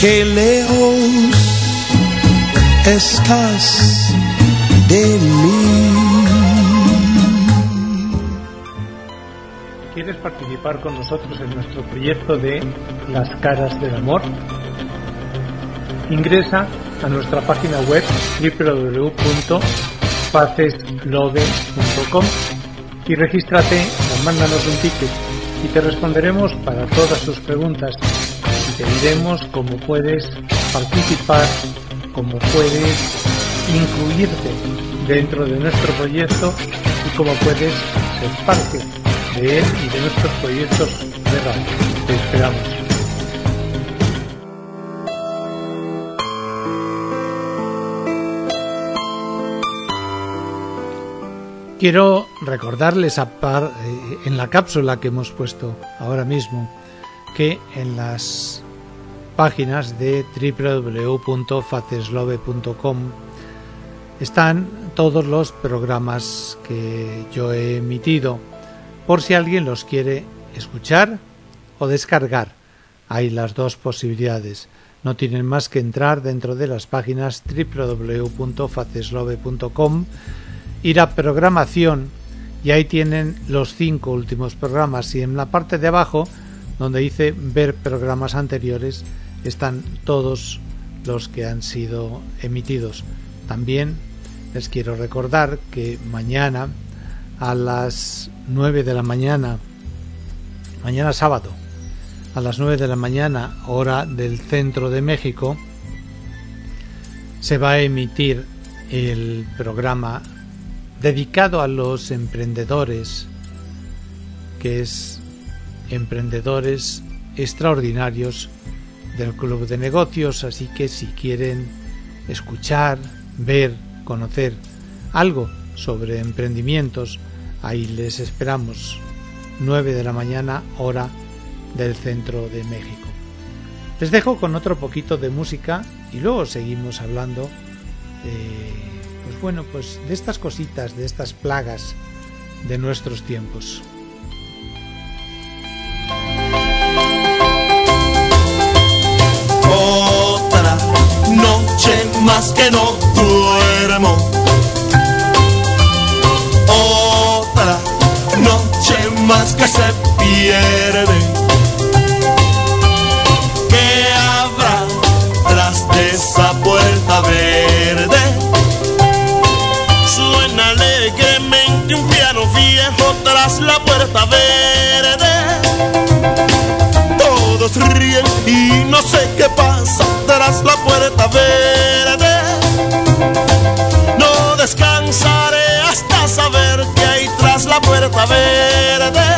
Qué lejos estás de mí. ¿Quieres participar con nosotros en nuestro proyecto de Las Caras del Amor? Ingresa a nuestra página web www.faceslove.com y regístrate o mándanos un ticket y te responderemos para todas tus preguntas te diremos cómo puedes participar, cómo puedes incluirte dentro de nuestro proyecto y cómo puedes ser parte de él y de nuestros proyectos de radio. Te esperamos. Quiero recordarles eh, en la cápsula que hemos puesto ahora mismo que en las páginas de www.faceslove.com están todos los programas que yo he emitido, por si alguien los quiere escuchar o descargar. Hay las dos posibilidades. No tienen más que entrar dentro de las páginas www.faceslove.com, ir a programación y ahí tienen los cinco últimos programas y en la parte de abajo donde dice ver programas anteriores están todos los que han sido emitidos. También les quiero recordar que mañana a las 9 de la mañana, mañana sábado, a las 9 de la mañana, hora del centro de México, se va a emitir el programa dedicado a los emprendedores, que es Emprendedores Extraordinarios del Club de Negocios, así que si quieren escuchar, ver, conocer algo sobre emprendimientos, ahí les esperamos 9 de la mañana hora del centro de México. Les dejo con otro poquito de música y luego seguimos hablando eh, pues bueno, pues de estas cositas, de estas plagas de nuestros tiempos. Más que no duermo. Otra noche más que se pierde. ¿Qué habrá tras de esa puerta verde? Suena alegremente un piano viejo tras la puerta verde. Todos ríen y no sé qué pasa tras la puerta verde. No descansaré hasta saber qué hay tras la puerta verde.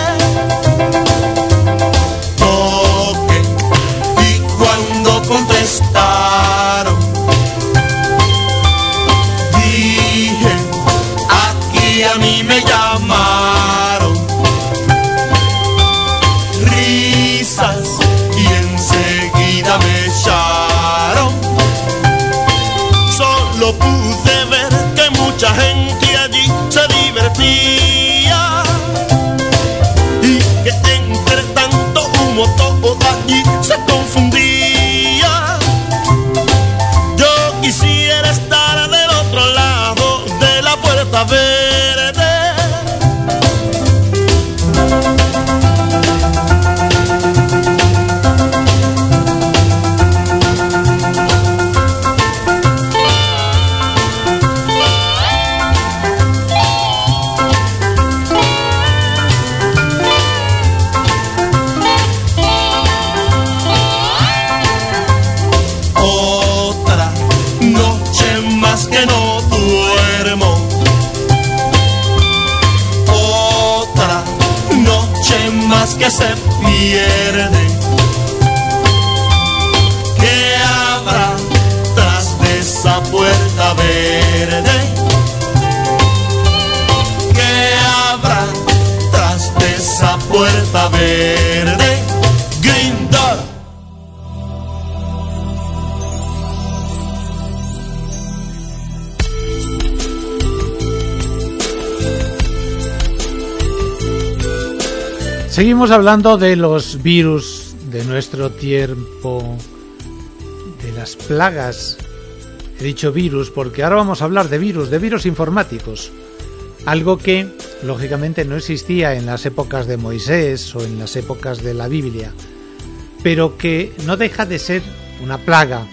Solo pude ver que mucha gente allí se divertía. Y que entre tanto humo todo allí se confundía pierde. Seguimos hablando de los virus de nuestro tiempo, de las plagas. He dicho virus porque ahora vamos a hablar de virus, de virus informáticos. Algo que, lógicamente, no existía en las épocas de Moisés o en las épocas de la Biblia, pero que no deja de ser una plaga.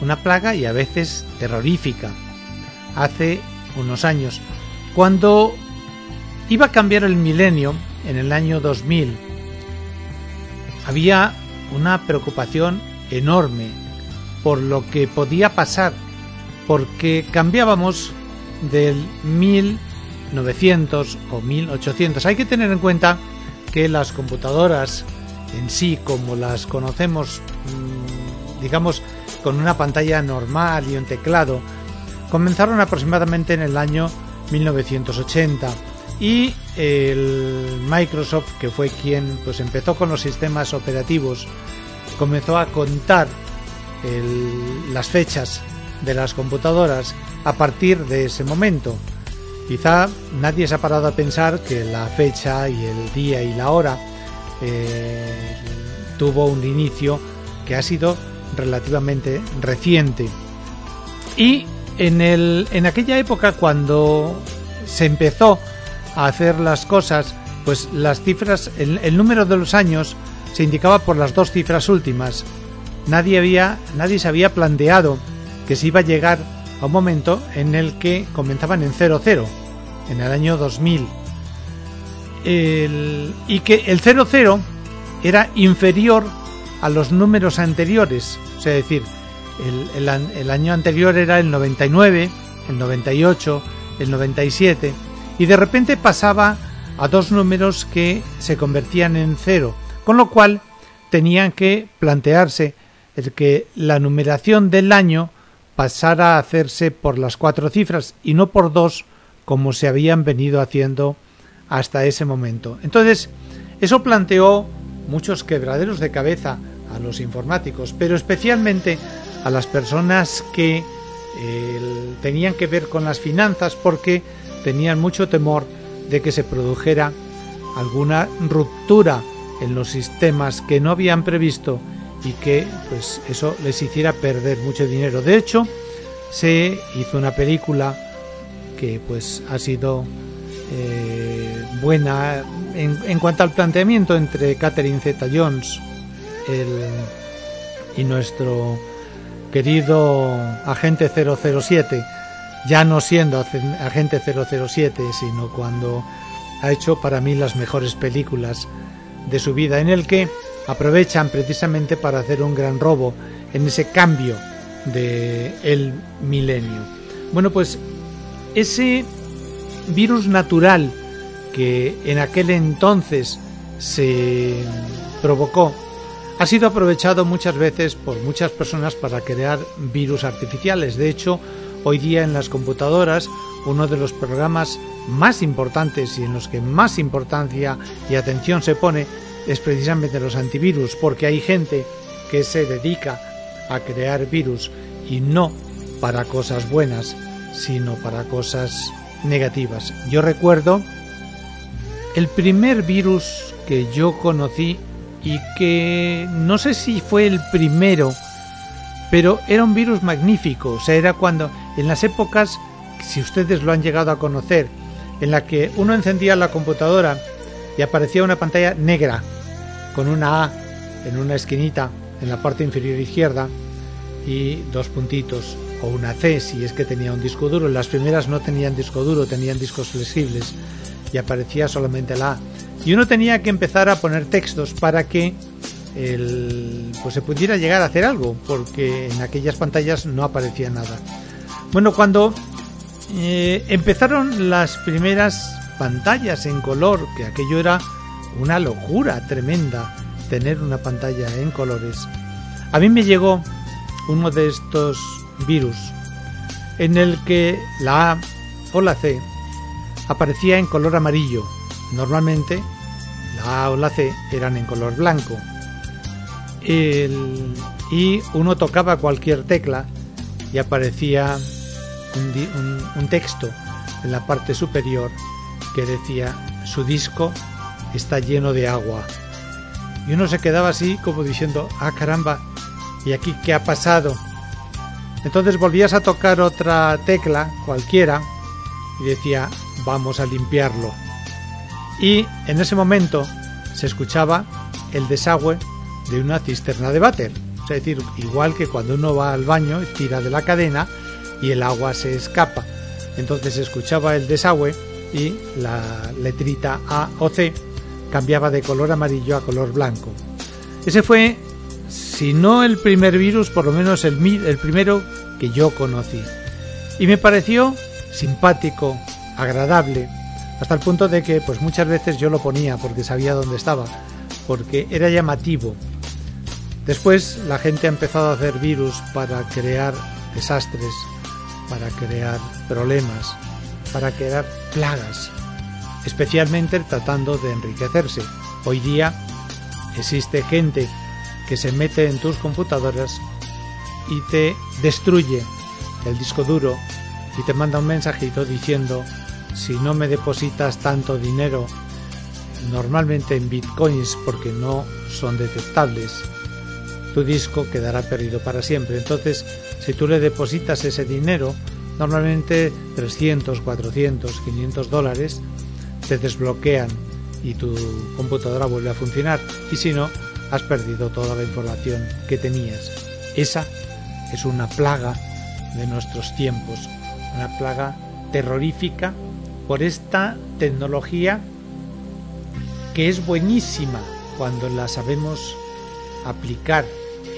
Una plaga y a veces terrorífica. Hace unos años, cuando iba a cambiar el milenio, en el año 2000, había una preocupación enorme por lo que podía pasar, porque cambiábamos del 1900 o 1800. Hay que tener en cuenta que las computadoras en sí, como las conocemos, mm, digamos, con una pantalla normal y un teclado, comenzaron aproximadamente en el año 1980 y el Microsoft, que fue quien pues empezó con los sistemas operativos, comenzó a contar las fechas de las computadoras a partir de ese momento. Quizá nadie se ha parado a pensar que la fecha y el día y la hora eh, tuvo un inicio que ha sido relativamente reciente. Y en, el, en aquella época cuando se empezó a hacer las cosas, pues las cifras, el, número de los años se indicaba por las dos cifras últimas. Nadie había, nadie se había planteado que se iba a llegar a un momento en el que comenzaban en 00, en el año 2000. El- y que el 00 era inferior a los números anteriores, o es decir, el, el el año anterior era el 99, el 98, el 97, y de repente pasaba a dos números que se convertían en cero, con lo cual tenían que plantearse el que la numeración del año pasara a hacerse por las cuatro cifras y no por dos como se habían venido haciendo hasta ese momento. Entonces, eso planteó muchos quebraderos de cabeza a los informáticos, pero especialmente a las personas que eh, tenían que ver con las finanzas porque tenían mucho temor de que se produjera alguna ruptura en los sistemas que no habían previsto y que pues eso les hiciera perder mucho dinero. De hecho, se hizo una película que pues ha sido eh, buena en, cuanto al planteamiento entre Catherine Zeta Jones y nuestro querido agente 007 ya no siendo agente 007 sino cuando ha hecho para mí las mejores películas de su vida en el que aprovechan precisamente para hacer un gran robo en ese cambio de el milenio. Bueno, pues ese virus natural que en aquel entonces se provocó ha sido aprovechado muchas veces por muchas personas para crear virus artificiales. De hecho, hoy día en las computadoras uno de los programas más importantes y en los que más importancia y atención se pone es precisamente los antivirus, porque hay gente que se dedica a crear virus y no para cosas buenas, sino para cosas negativas. Yo recuerdo el primer virus que yo conocí y que no sé si fue el primero, pero era un virus magnífico. O sea, era cuando en las épocas, si ustedes lo han llegado a conocer, en la que uno encendía la computadora y aparecía una pantalla negra con una A en una esquinita en la parte inferior izquierda y dos puntitos o una C si es que tenía un disco duro. Las primeras no tenían disco duro, tenían discos flexibles y aparecía solamente la A. Y uno tenía que empezar a poner textos para que pues se pudiera llegar a hacer algo, porque en aquellas pantallas no aparecía nada. Bueno, cuando eh, empezaron las primeras pantallas en color, que aquello era una locura tremenda tener una pantalla en colores, a mí me llegó uno de estos virus en el que la A o la C aparecía en color amarillo. Normalmente la A o la C eran en color blanco. Y uno tocaba cualquier tecla y aparecía un, texto en la parte superior que decía su disco está lleno de agua. Y uno se quedaba así como diciendo, ah caramba, ¿y aquí qué ha pasado? Entonces volvías a tocar otra tecla, cualquiera, y decía, vamos a limpiarlo. Y en ese momento se escuchaba el desagüe de una cisterna de váter. Es decir, igual que cuando uno va al baño, tira de la cadena y el agua se escapa. Entonces escuchaba el desagüe y la letrita A o C cambiaba de color amarillo a color blanco. Ese fue, si no el primer virus, por lo menos el, el primero que yo conocí. Y me pareció simpático, agradable, hasta el punto de que pues muchas veces yo lo ponía porque sabía dónde estaba, porque era llamativo. Después la gente ha empezado a hacer virus para crear desastres, para crear problemas, para crear plagas, especialmente tratando de enriquecerse. Hoy día existe gente que se mete en tus computadoras y te destruye el disco duro y te manda un mensajito diciendo si no me depositas tanto dinero, normalmente en bitcoins porque no son detectables, tu disco quedará perdido para siempre. Entonces, si tú le depositas ese dinero, normalmente 300, 400, 500 dólares, te desbloquean y tu computadora vuelve a funcionar. Y si no, has perdido toda la información que tenías. Esa es una plaga de nuestros tiempos, una plaga terrorífica por esta tecnología que es buenísima cuando la sabemos aplicar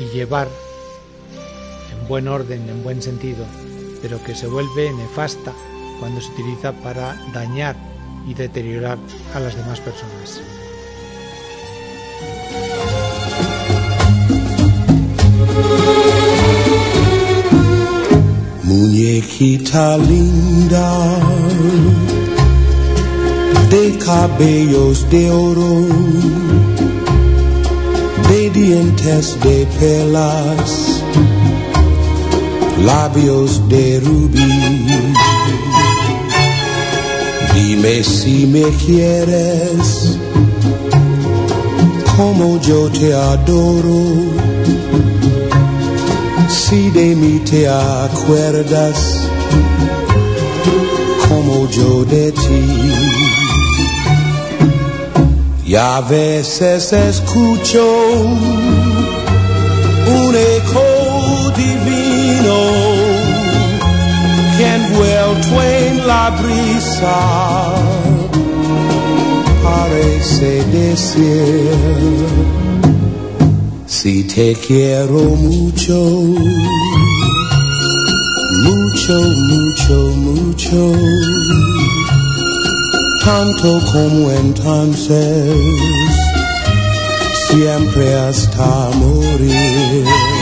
y llevar buen orden, en buen sentido, pero que se vuelve nefasta cuando se utiliza para dañar y deteriorar a las demás personas. Muñequita linda de cabellos de oro, de dientes de perlas, labios de rubí. Dime si me quieres como yo te adoro. Si de mí te acuerdas como yo de ti. Y a veces escucho un en la brisa parece decir si te quiero mucho, mucho, mucho, mucho, tanto como entonces, siempre hasta morir.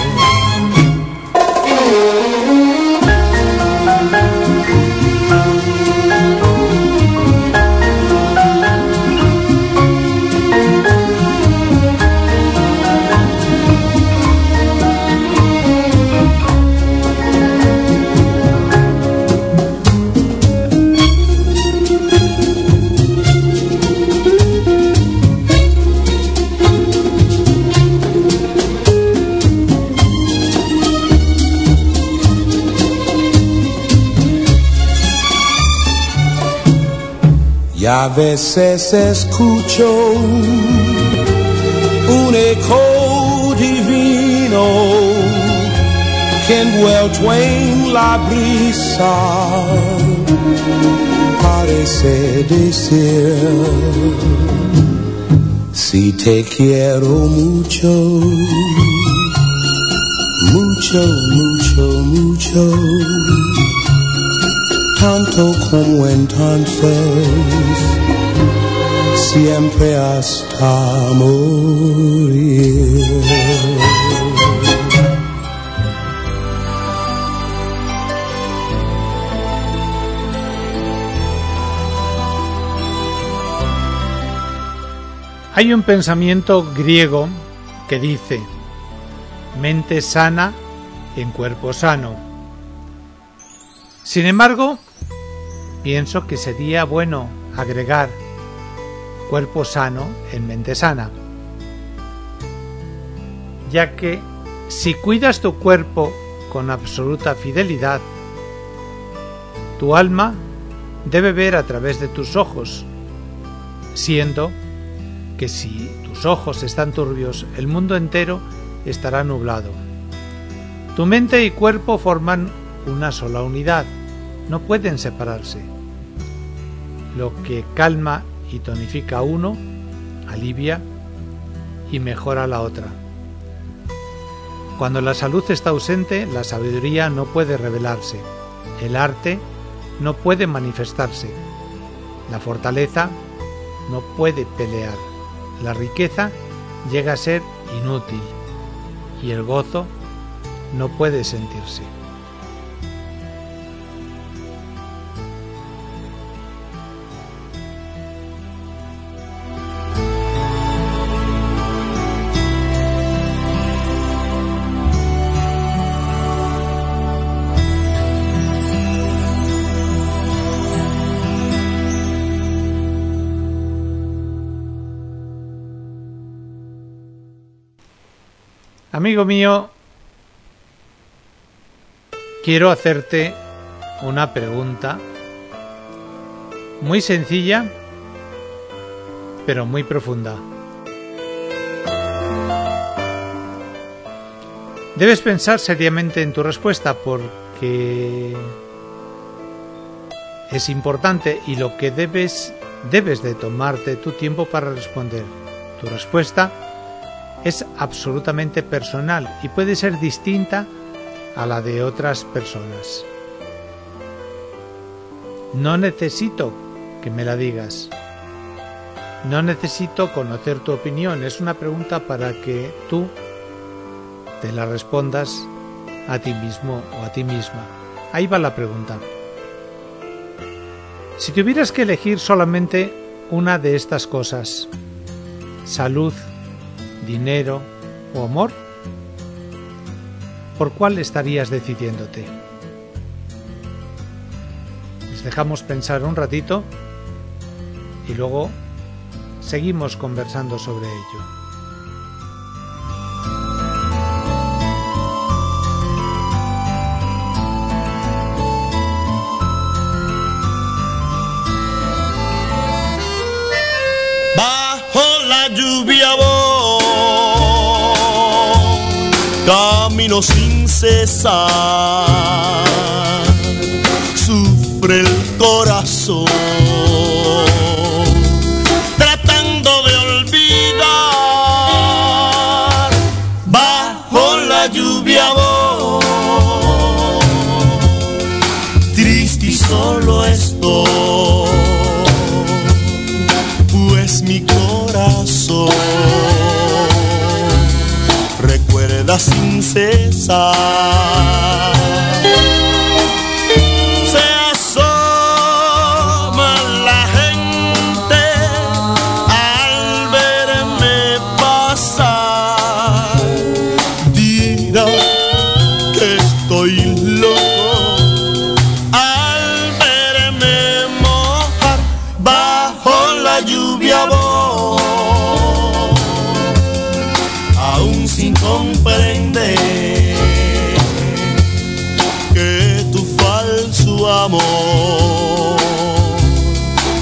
A veces escucho un eco divino que envuelto en la brisa parece decir si te quiero mucho, mucho, mucho, mucho tanto como entonces, siempre hasta. Hay un pensamiento griego que dice, mente sana en cuerpo sano. Sin embargo, pienso que sería bueno agregar cuerpo sano en mente sana, ya que si cuidas tu cuerpo con absoluta fidelidad, tu alma debe ver a través de tus ojos, siendo que si tus ojos están turbios, el mundo entero estará nublado. Tu mente y cuerpo forman una sola unidad, no pueden separarse. Lo que calma y tonifica a uno, alivia y mejora la otra. Cuando la salud está ausente, la sabiduría no puede revelarse, el arte no puede manifestarse, la fortaleza no puede pelear, la riqueza llega a ser inútil y el gozo no puede sentirse. Amigo mío, quiero hacerte una pregunta muy sencilla, pero muy profunda. Debes pensar seriamente en tu respuesta porque es importante y lo que debes debes de tomarte tu tiempo para responder. Tu respuesta es absolutamente personal y puede ser distinta a la de otras personas. No necesito que me la digas. No necesito conocer tu opinión. Es una pregunta para que tú te la respondas a ti mismo o a ti misma. Ahí va la pregunta. Si tuvieras que elegir solamente una de estas cosas, salud, dinero o amor, ¿por cuál estarías decidiéndote? Les dejamos pensar un ratito y luego seguimos conversando sobre ello. Camino sin cesar, Se asoma la gente al verme pasar, dirá que estoy loco. Al verme mojar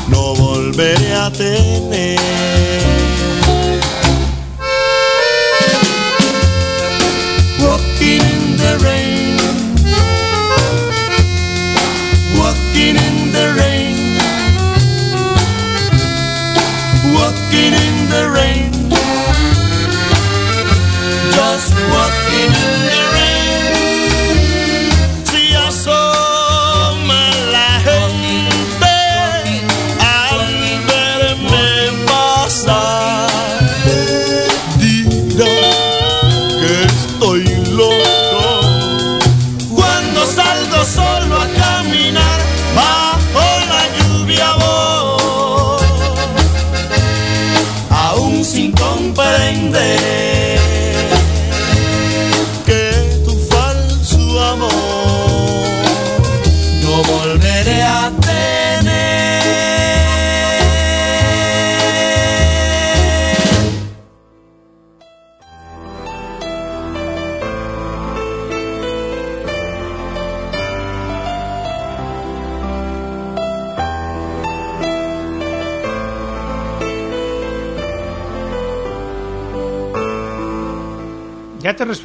no volveré a tener.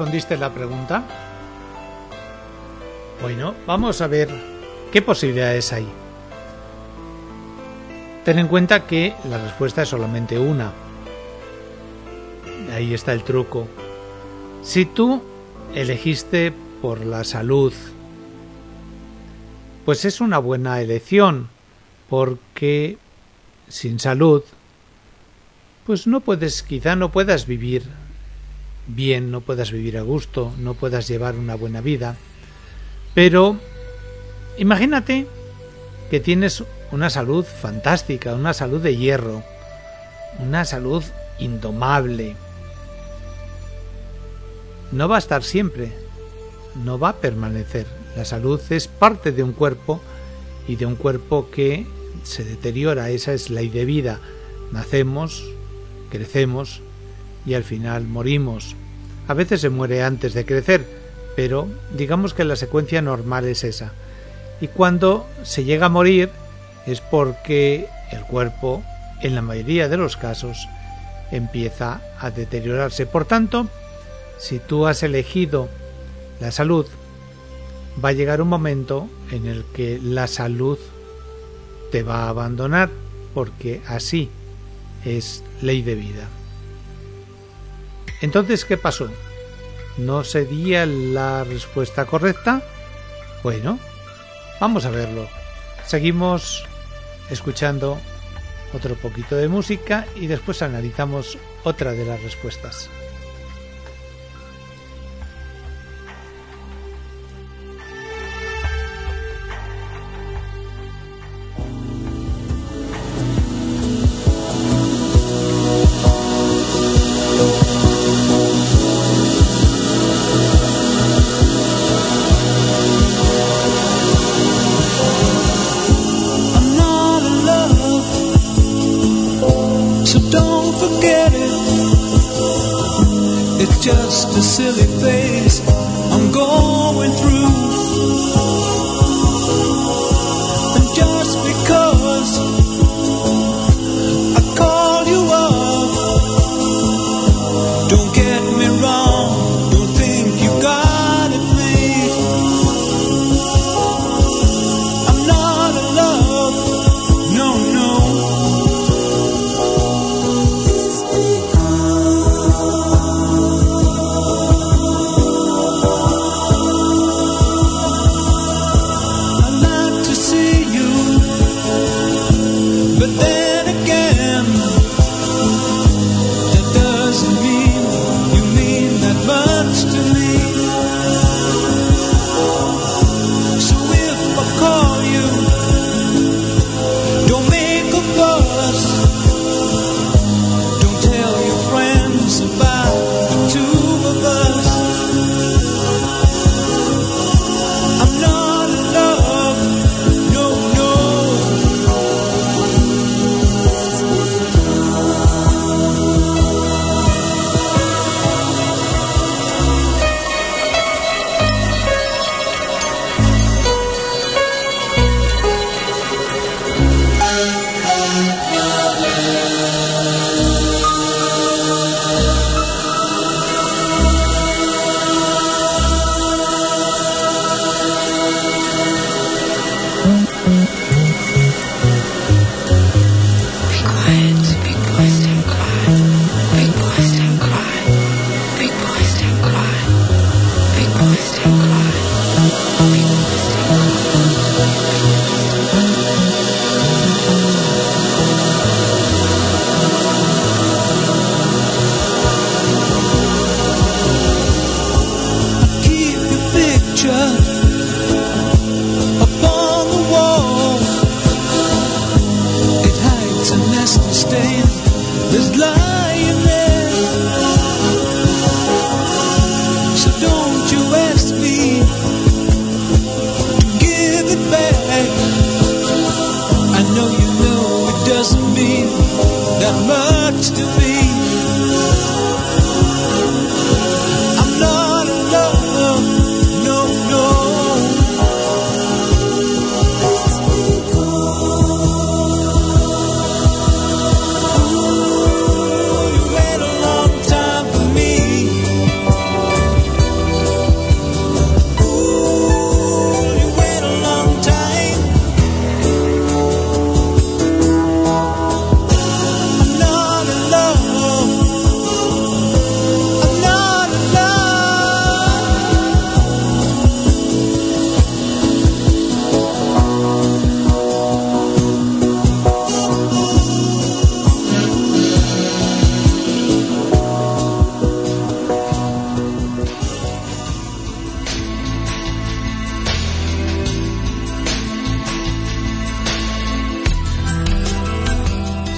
Respondiste la pregunta? Bueno, vamos a ver qué posibilidades hay. Ten en cuenta que la respuesta es solamente una. Ahí está el truco. Si tú elegiste por la salud, pues es una buena elección, porque sin salud, pues no puedes, quizá no puedas vivir bien, no puedas vivir a gusto, no puedas llevar una buena vida. Pero imagínate que tienes una salud fantástica, una salud de hierro, una salud indomable. No va a estar siempre, no va a permanecer. La salud es parte de un cuerpo y de un cuerpo que se deteriora. Esa es ley de vida. Nacemos, crecemos y al final morimos. A veces se muere antes de crecer, pero digamos que la secuencia normal es esa. Y cuando se llega a morir es porque el cuerpo, en la mayoría de los casos, empieza a deteriorarse. Por tanto, si tú has elegido la salud, va a llegar un momento en el que la salud te va a abandonar porque así es ley de vida. Entonces, ¿qué pasó? ¿No sería la respuesta correcta? Bueno, vamos a verlo. Seguimos escuchando otro poquito de música y después analizamos otra de las respuestas. Don't forget it. It's just a silly phase I'm going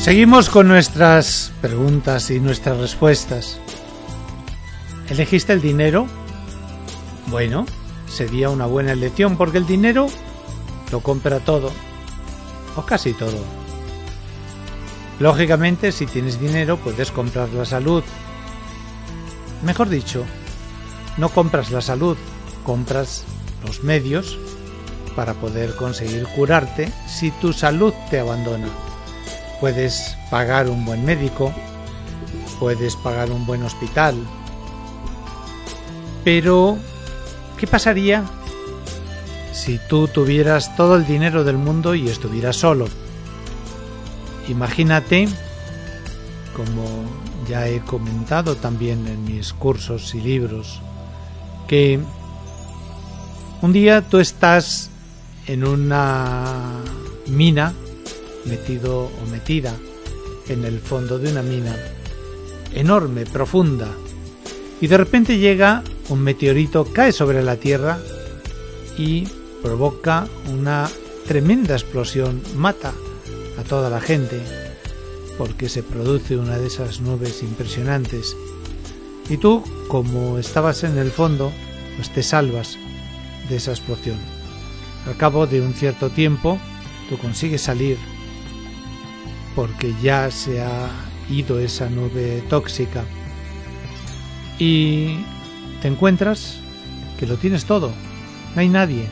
Seguimos con nuestras preguntas y nuestras respuestas. ¿Elegiste el dinero? Bueno, sería una buena elección porque el dinero lo compra todo, o casi todo. Lógicamente, si tienes dinero, puedes comprar la salud. Mejor dicho, no compras la salud, compras los medios para poder conseguir curarte si tu salud te abandona. Puedes pagar un buen médico, puedes pagar un buen hospital, pero ¿qué pasaría si tú tuvieras todo el dinero del mundo y estuvieras solo? Imagínate, como ya he comentado también en mis cursos y libros, que un día tú estás en una mina, metido o metida en el fondo de una mina, enorme, profunda, y de repente llega un meteorito, cae sobre la Tierra y provoca una tremenda explosión, mata a toda la gente, porque se produce una de esas nubes impresionantes. Y tú, como estabas en el fondo, pues te salvas de esa explosión. Al cabo de un cierto tiempo, tú consigues salir porque ya se ha ido esa nube tóxica. Y te encuentras que lo tienes todo, no hay nadie,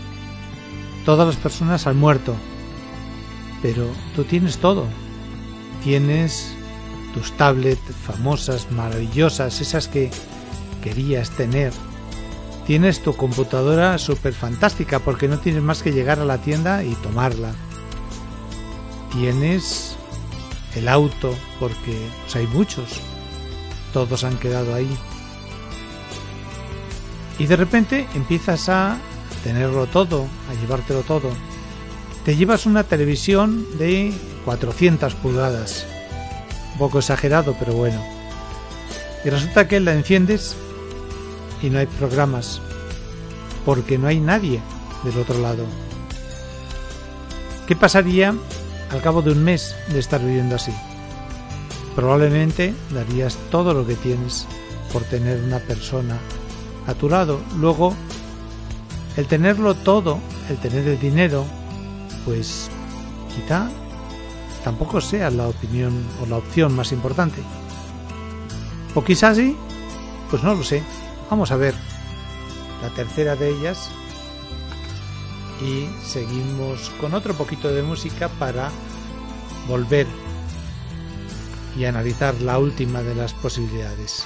todas las personas han muerto, pero tú tienes todo, tienes tus tablets famosas, maravillosas, esas que querías tener, tienes tu computadora súper fantástica porque no tienes más que llegar a la tienda y tomarla. Tienes el auto porque pues, hay muchos. Todos han quedado ahí. Y de repente empiezas a tenerlo todo, a llevártelo todo. Te llevas una televisión de 400 pulgadas. Un poco exagerado, pero bueno. Y resulta que la enciendes y no hay programas, porque no hay nadie del otro lado. ¿Qué pasaría al cabo de un mes de estar viviendo así? Probablemente darías todo lo que tienes por tener una persona a tu lado. Luego, el tenerlo todo, el tener el dinero, pues quizá tampoco sea la opinión o la opción más importante. O quizás sí, pues no lo sé. Vamos a ver la tercera de ellas y seguimos con otro poquito de música para volver y analizar la última de las posibilidades.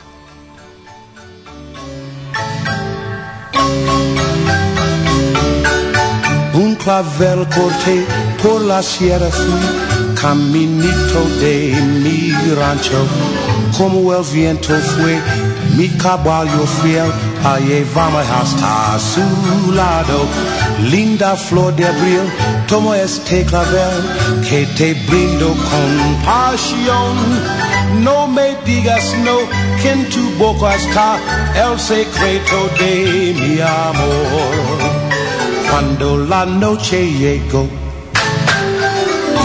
Un clavel corté por la sierra fui, caminito de mi rancho, como el viento fue mi caballo fiel, allí vamos hasta su lado. Linda flor de abril, tomo este clavel que te brindo con pasión. No me digas no, que tu boca está el secreto de mi amor. Cuando la noche llegó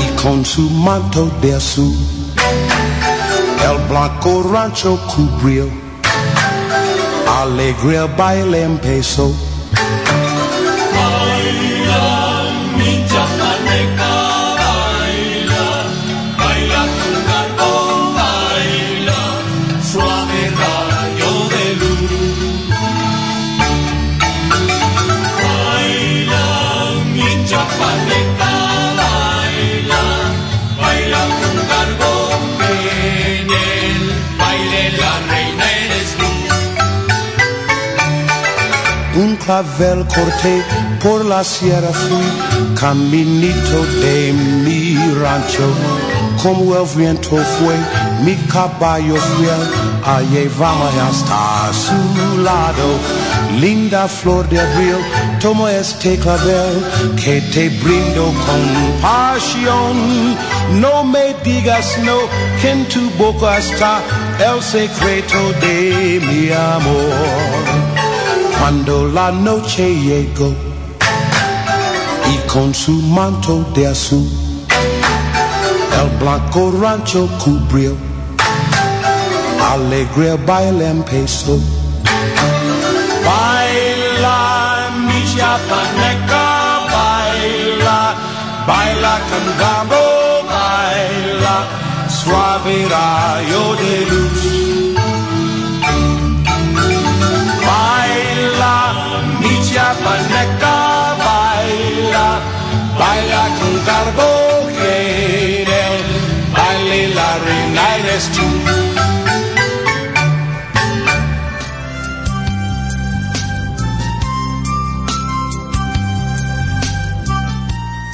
y con su manto de azul, el blanco rancho cubrió alegre el baile empezó. Clavel corté por la sierra fui, caminito de mi rancho. Como el viento fue mi caballo fiel, allí vamos hasta su lado. Linda flor de abril, tomo este clavel que te brindo con pasión. No me digas no, que en tu boca está el secreto de mi amor. Cuando la noche llegó y con su manto de azul el blanco rancho cubrió, alegre baile empezó. Baila, mi chapaneca, baila, baila con gambo, baila, suave rayo de luz. Baila, baila con Carboquer, el baile la reina eres tú.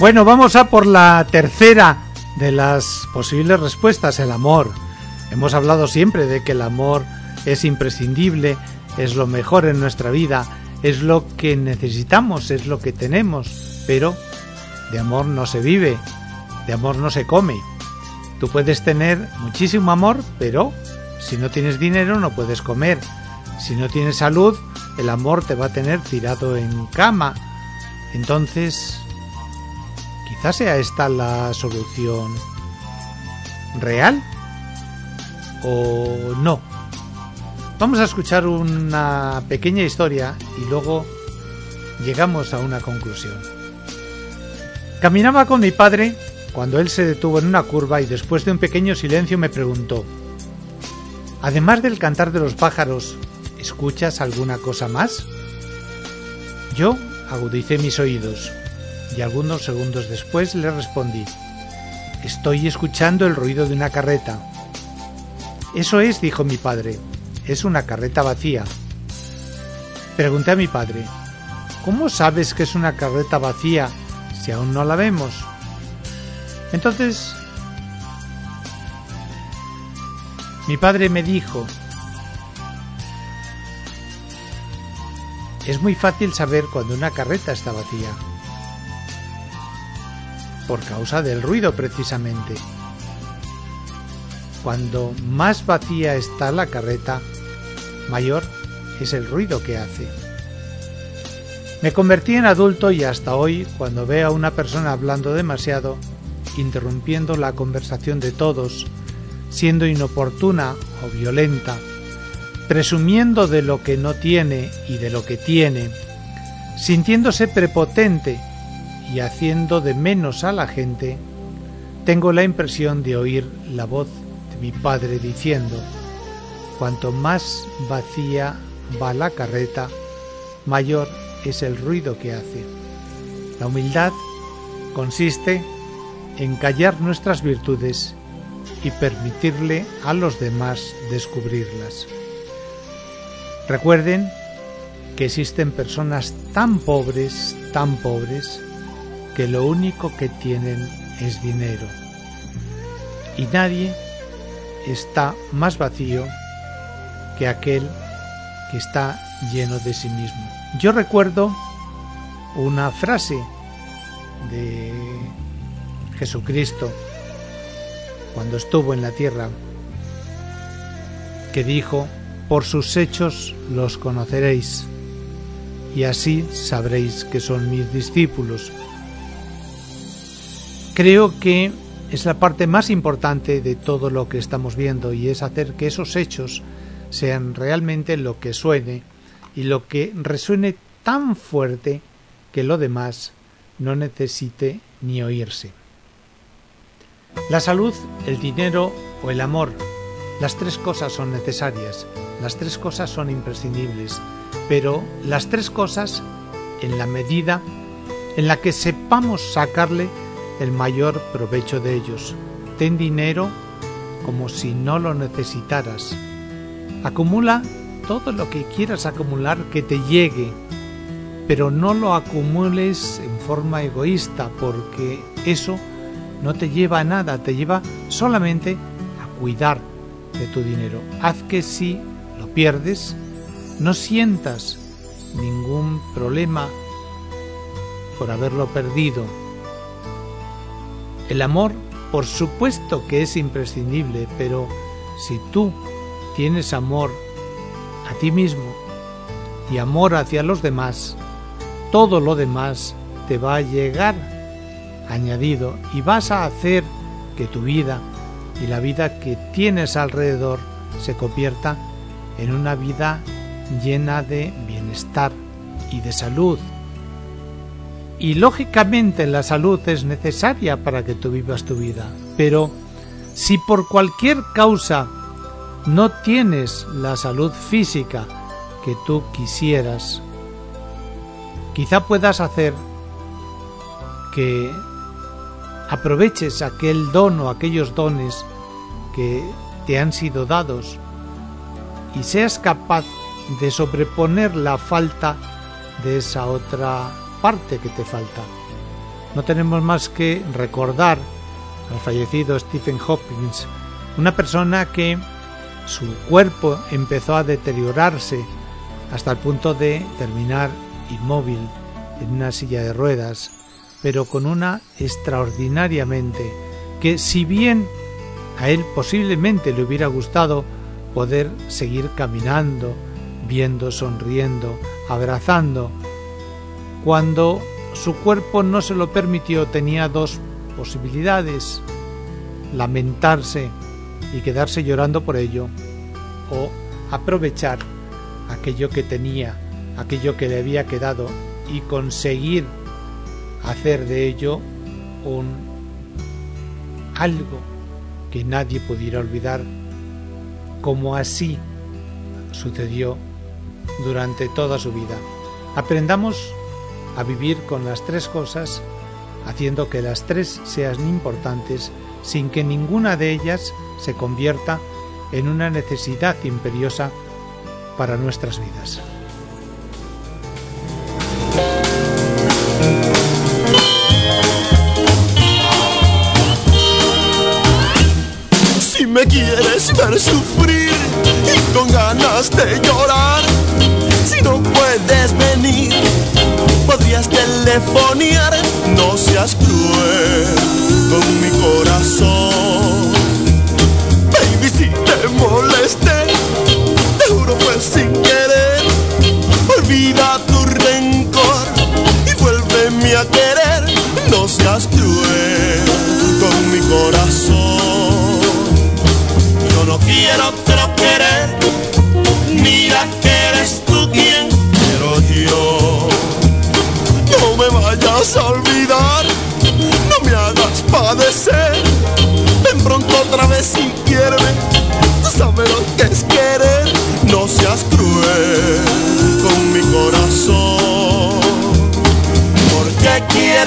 Bueno, vamos a por la tercera de las posibles respuestas, el amor. Hemos hablado siempre de que el amor es imprescindible, es lo mejor en nuestra vida es lo que necesitamos, es lo que tenemos, pero de amor no se vive, de amor no se come. Tú puedes tener muchísimo amor, pero si no tienes dinero no puedes comer. Si no tienes salud, el amor te va a tener tirado en cama. Entonces, quizás sea esta la solución real o no. Vamos a escuchar una pequeña historia y luego llegamos a una conclusión. Caminaba con mi padre cuando él se detuvo en una curva y después de un pequeño silencio me preguntó, Además del cantar de los pájaros, ¿escuchas alguna cosa más? Yo agudicé mis oídos y algunos segundos después le respondí, Estoy escuchando el ruido de una carreta. Eso es, dijo mi padre, es una carreta vacía. Pregunté a mi padre, ¿cómo sabes que es una carreta vacía si aún no la vemos? Entonces, mi padre me dijo, es muy fácil saber cuando una carreta está vacía, por causa del ruido precisamente. Cuando más vacía está la carreta, mayor es el ruido que hace. Me convertí en adulto y hasta hoy, cuando veo a una persona hablando demasiado, interrumpiendo la conversación de todos, siendo inoportuna o violenta, presumiendo de lo que no tiene y de lo que tiene, sintiéndose prepotente y haciendo de menos a la gente, tengo la impresión de oír la voz mi padre diciendo, cuanto más vacía va la carreta, mayor es el ruido que hace. La humildad consiste en callar nuestras virtudes y permitirle a los demás descubrirlas. Recuerden que existen personas tan pobres, tan pobres, que lo único que tienen es dinero. Y nadie está más vacío que aquel que está lleno de sí mismo. Yo recuerdo una frase de Jesucristo cuando estuvo en la tierra que dijo, por sus hechos los conoceréis y así sabréis que son mis discípulos. Creo que es la parte más importante de todo lo que estamos viendo y es hacer que esos hechos sean realmente lo que suene y lo que resuene tan fuerte que lo demás no necesite ni oírse. La salud, el dinero o el amor, las tres cosas son necesarias, las tres cosas son imprescindibles, pero las tres cosas en la medida en la que sepamos sacarle el mayor provecho de ellos. Ten dinero como si no lo necesitaras. Acumula todo lo que quieras acumular que te llegue, pero no lo acumules en forma egoísta porque eso no te lleva a nada, te lleva solamente a cuidar de tu dinero. Haz que si lo pierdes, no sientas ningún problema por haberlo perdido. El amor, por supuesto que es imprescindible, pero si tú tienes amor a ti mismo y amor hacia los demás, todo lo demás te va a llegar añadido y vas a hacer que tu vida y la vida que tienes alrededor se convierta en una vida llena de bienestar y de salud. Y lógicamente la salud es necesaria para que tú vivas tu vida, pero si por cualquier causa no tienes la salud física que tú quisieras, quizá puedas hacer que aproveches aquel don o aquellos dones que te han sido dados y seas capaz de sobreponer la falta de esa otra parte que te falta. No tenemos más que recordar al fallecido Stephen Hawking, una persona que su cuerpo empezó a deteriorarse hasta el punto de terminar inmóvil en una silla de ruedas, pero con una extraordinaria mente que si bien a él posiblemente le hubiera gustado poder seguir caminando, viendo, sonriendo, abrazando, cuando su cuerpo no se lo permitió tenía dos posibilidades, lamentarse y quedarse llorando por ello, o aprovechar aquello que tenía, aquello que le había quedado y conseguir hacer de ello un algo que nadie pudiera olvidar, como así sucedió durante toda su vida. Aprendamos a vivir con las tres cosas, haciendo que las tres sean importantes sin que ninguna de ellas se convierta en una necesidad imperiosa para nuestras vidas. Si me quieres ver sufrir y con ganas de llorar, si no puedes venir, podrías telefonear, no seas cruel con mi corazón. Baby, si te molesté,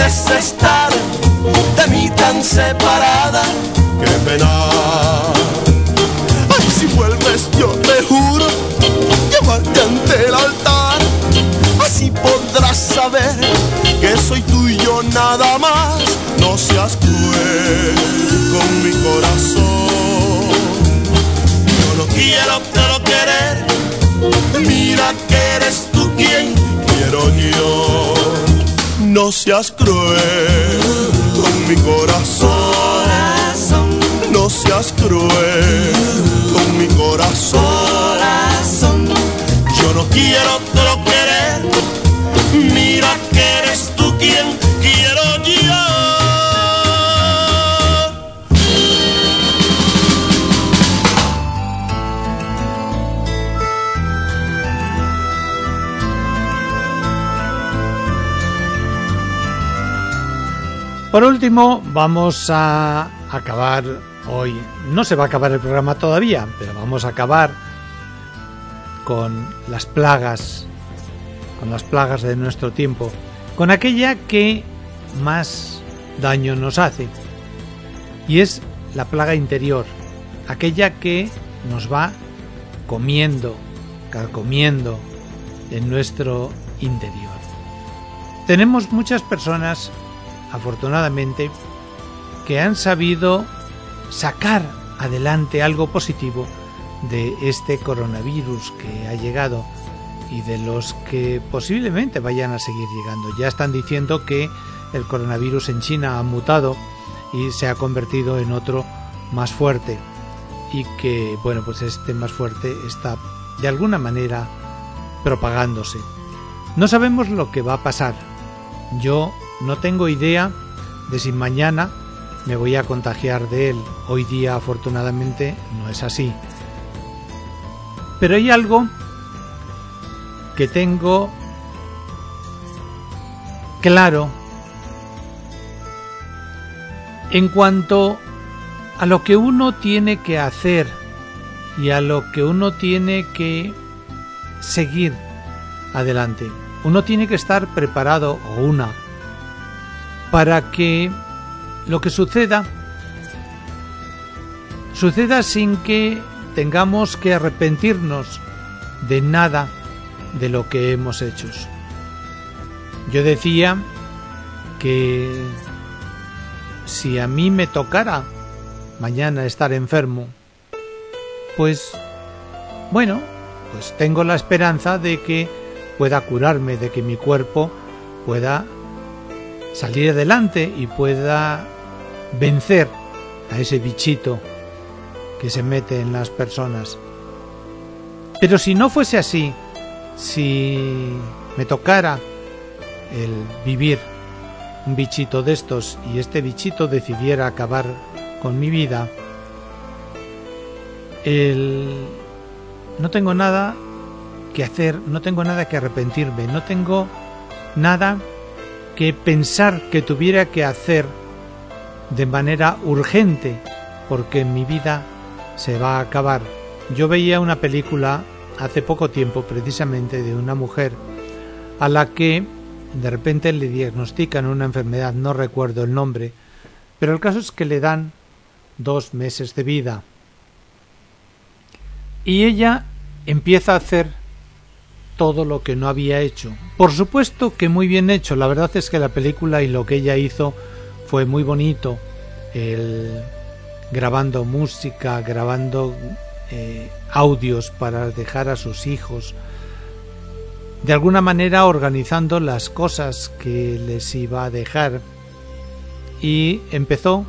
estar de mí tan separada? Qué pena. Ay, si vuelves yo te juro llevarte ante el altar. Así podrás saber que soy tuyo nada más. No seas cruel con mi corazón. Yo no quiero pero querer. Mira que eres tú quien quiero yo. No seas cruel con mi corazón. No seas cruel con mi corazón. Yo no quiero Por último, vamos a acabar hoy. No se va a acabar el programa todavía, pero vamos a acabar con las plagas, con las plagas de nuestro tiempo, con aquella que más daño nos hace. Y es la plaga interior, aquella que nos va comiendo, carcomiendo en nuestro interior. Tenemos muchas personas afortunadamente, que han sabido sacar adelante algo positivo de este coronavirus que ha llegado y de los que posiblemente vayan a seguir llegando. Ya están diciendo que el coronavirus en China ha mutado y se ha convertido en otro más fuerte y que, bueno, pues este más fuerte está de alguna manera propagándose. No sabemos lo que va a pasar. Yo no tengo idea de si mañana me voy a contagiar de él. Hoy día afortunadamente no es así. Pero hay algo que tengo claro en cuanto a lo que uno tiene que hacer y a lo que uno tiene que seguir adelante. Uno tiene que estar preparado o una para que lo que suceda suceda sin que tengamos que arrepentirnos de nada de lo que hemos hecho. Yo decía que si a mí me tocara mañana estar enfermo, pues bueno, pues tengo la esperanza de que pueda curarme, de que mi cuerpo pueda salir adelante y pueda vencer a ese bichito que se mete en las personas. Pero si no fuese así, si me tocara el vivir un bichito de estos y este bichito decidiera acabar con mi vida, el... no tengo nada que hacer, no tengo nada que arrepentirme, no tengo nada que pensar que tuviera que hacer de manera urgente, porque mi vida se va a acabar. Yo veía una película hace poco tiempo precisamente de una mujer a la que de repente le diagnostican una enfermedad, no recuerdo el nombre, pero el caso es que le dan dos meses de vida. Y ella empieza a hacer todo lo que no había hecho. Por supuesto que muy bien hecho. La verdad es que la película y lo que ella hizo fue muy bonito. El grabando música, grabando eh, audios para dejar a sus hijos, de alguna manera organizando las cosas que les iba a dejar y empezó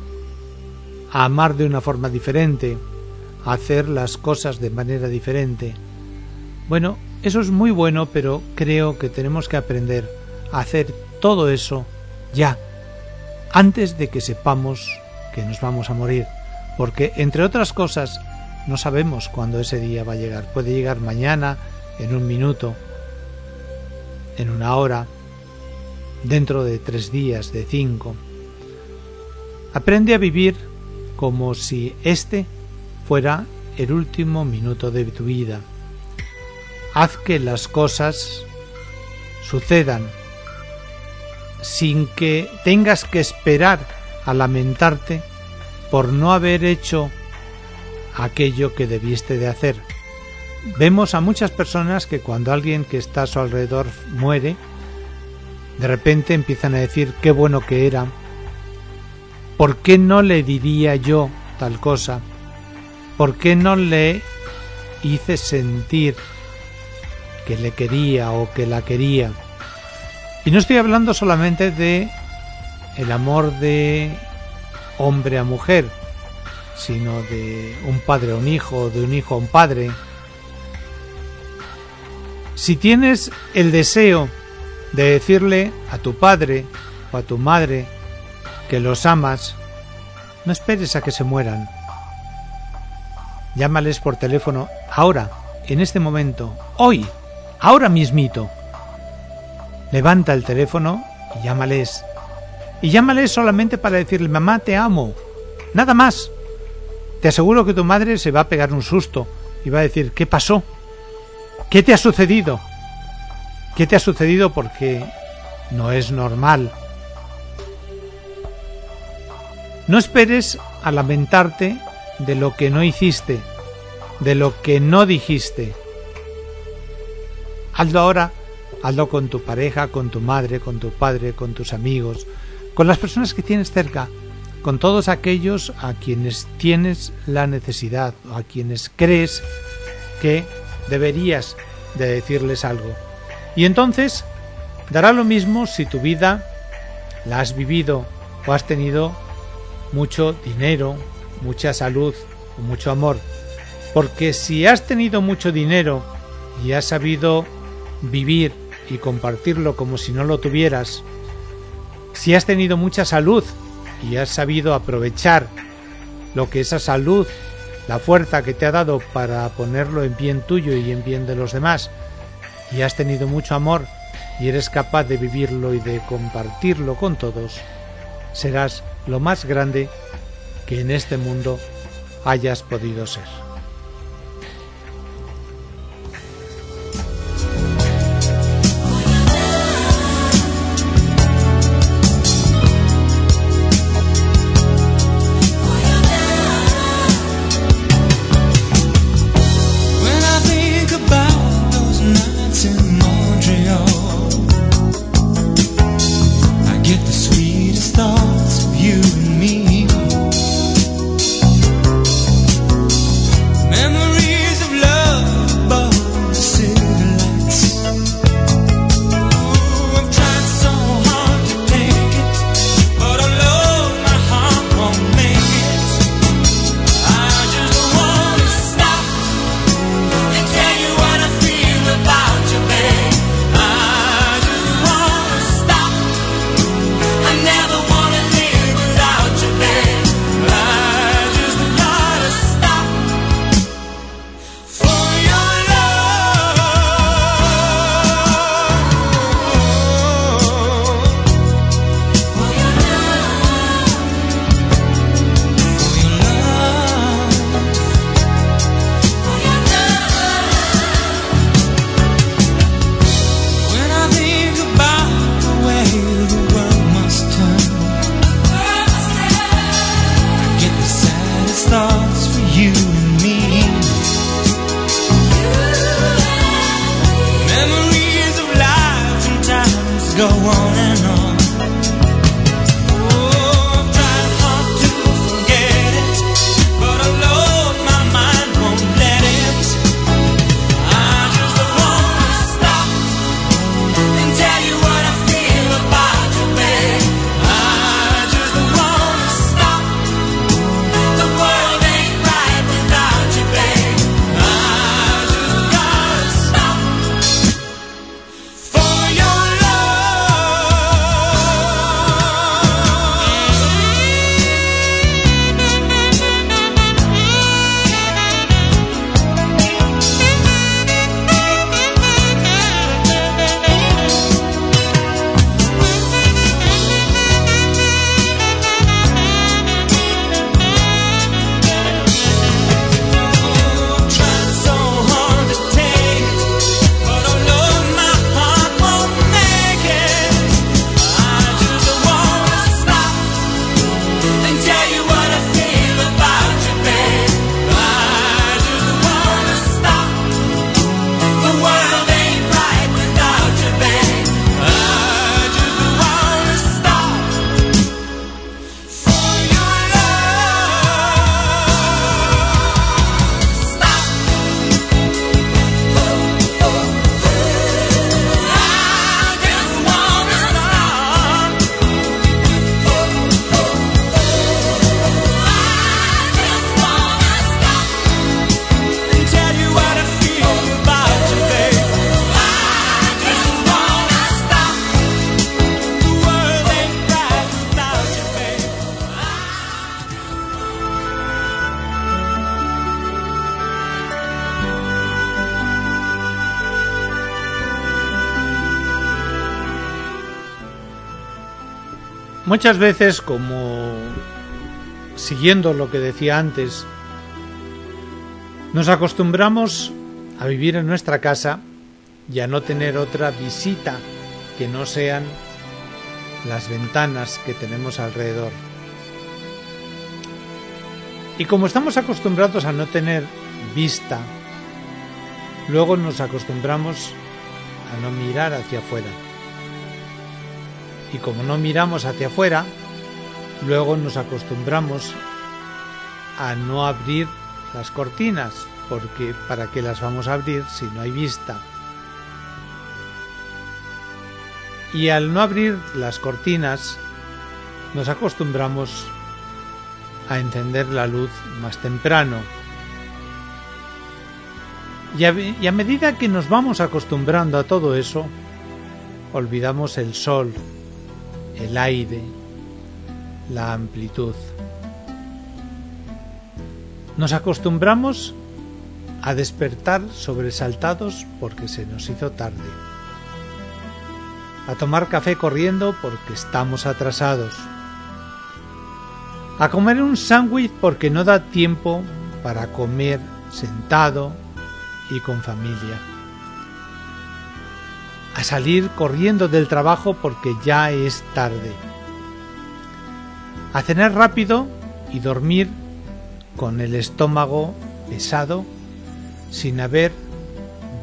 a amar de una forma diferente, a hacer las cosas de manera diferente. Bueno, eso es muy bueno, pero creo que tenemos que aprender a hacer todo eso ya, antes de que sepamos que nos vamos a morir, porque entre otras cosas no sabemos cuándo ese día va a llegar. Puede llegar mañana, en un minuto, en una hora, dentro de tres días, de cinco. Aprende a vivir como si este fuera el último minuto de tu vida. Haz que las cosas sucedan sin que tengas que esperar a lamentarte por no haber hecho aquello que debiste de hacer. Vemos a muchas personas que cuando alguien que está a su alrededor muere, de repente empiezan a decir qué bueno que era, ¿por qué no le diría yo tal cosa? ¿Por qué no le hice sentir que le quería o que la quería? Y no estoy hablando solamente de el amor de hombre a mujer, sino de un padre a un hijo, de un hijo a un padre. Si tienes el deseo de decirle a tu padre o a tu madre que los amas, no esperes a que se mueran. Llámales por teléfono ahora, en este momento, hoy, ahora mismito. Levanta el teléfono y llámales. Y llámales solamente para decirle, mamá, te amo. Nada más. Te aseguro que tu madre se va a pegar un susto y va a decir, ¿qué pasó? ¿Qué te ha sucedido? ¿Qué te ha sucedido? Porque no es normal. No esperes a lamentarte de lo que no hiciste, de lo que no dijiste. Hazlo ahora, hazlo con tu pareja, con tu madre, con tu padre, con tus amigos, con las personas que tienes cerca, con todos aquellos a quienes tienes la necesidad o a quienes crees que deberías de decirles algo. Y entonces dará lo mismo si tu vida la has vivido o has tenido mucho dinero, mucha salud o mucho amor. Porque si has tenido mucho dinero y has sabido vivir y compartirlo como si no lo tuvieras, si has tenido mucha salud y has sabido aprovechar lo que esa salud, la fuerza que te ha dado para ponerlo en bien tuyo y en bien de los demás, y has tenido mucho amor y eres capaz de vivirlo y de compartirlo con todos, serás lo más grande que en este mundo hayas podido ser. Muchas veces, como siguiendo lo que decía antes, nos acostumbramos a vivir en nuestra casa y a no tener otra visita que no sean las ventanas que tenemos alrededor. Y como estamos acostumbrados a no tener vista, luego nos acostumbramos a no mirar hacia afuera. Y como no miramos hacia afuera, luego nos acostumbramos a no abrir las cortinas, porque ¿para qué las vamos a abrir si no hay vista? Y al no abrir las cortinas, nos acostumbramos a encender la luz más temprano. Y a, y a, medida que nos vamos acostumbrando a todo eso, olvidamos el sol, el aire, la amplitud. Nos acostumbramos a despertar sobresaltados porque se nos hizo tarde. A tomar café corriendo porque estamos atrasados. A comer un sándwich porque no da tiempo para comer sentado y con familia. A salir corriendo del trabajo porque ya es tarde. A cenar rápido y dormir con el estómago pesado sin haber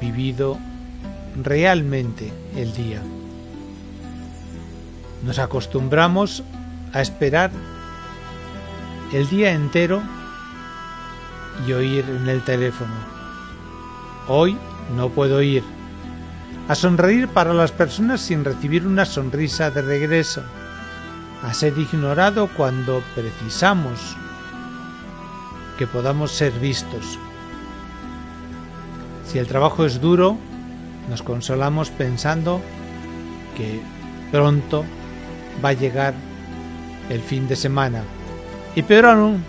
vivido realmente el día. Nos acostumbramos a esperar el día entero y oír en el teléfono. Hoy no puedo ir. A sonreír para las personas sin recibir una sonrisa de regreso. A ser ignorado cuando precisamos que podamos ser vistos. Si el trabajo es duro, nos consolamos pensando que pronto va a llegar el fin de semana. Y peor aún,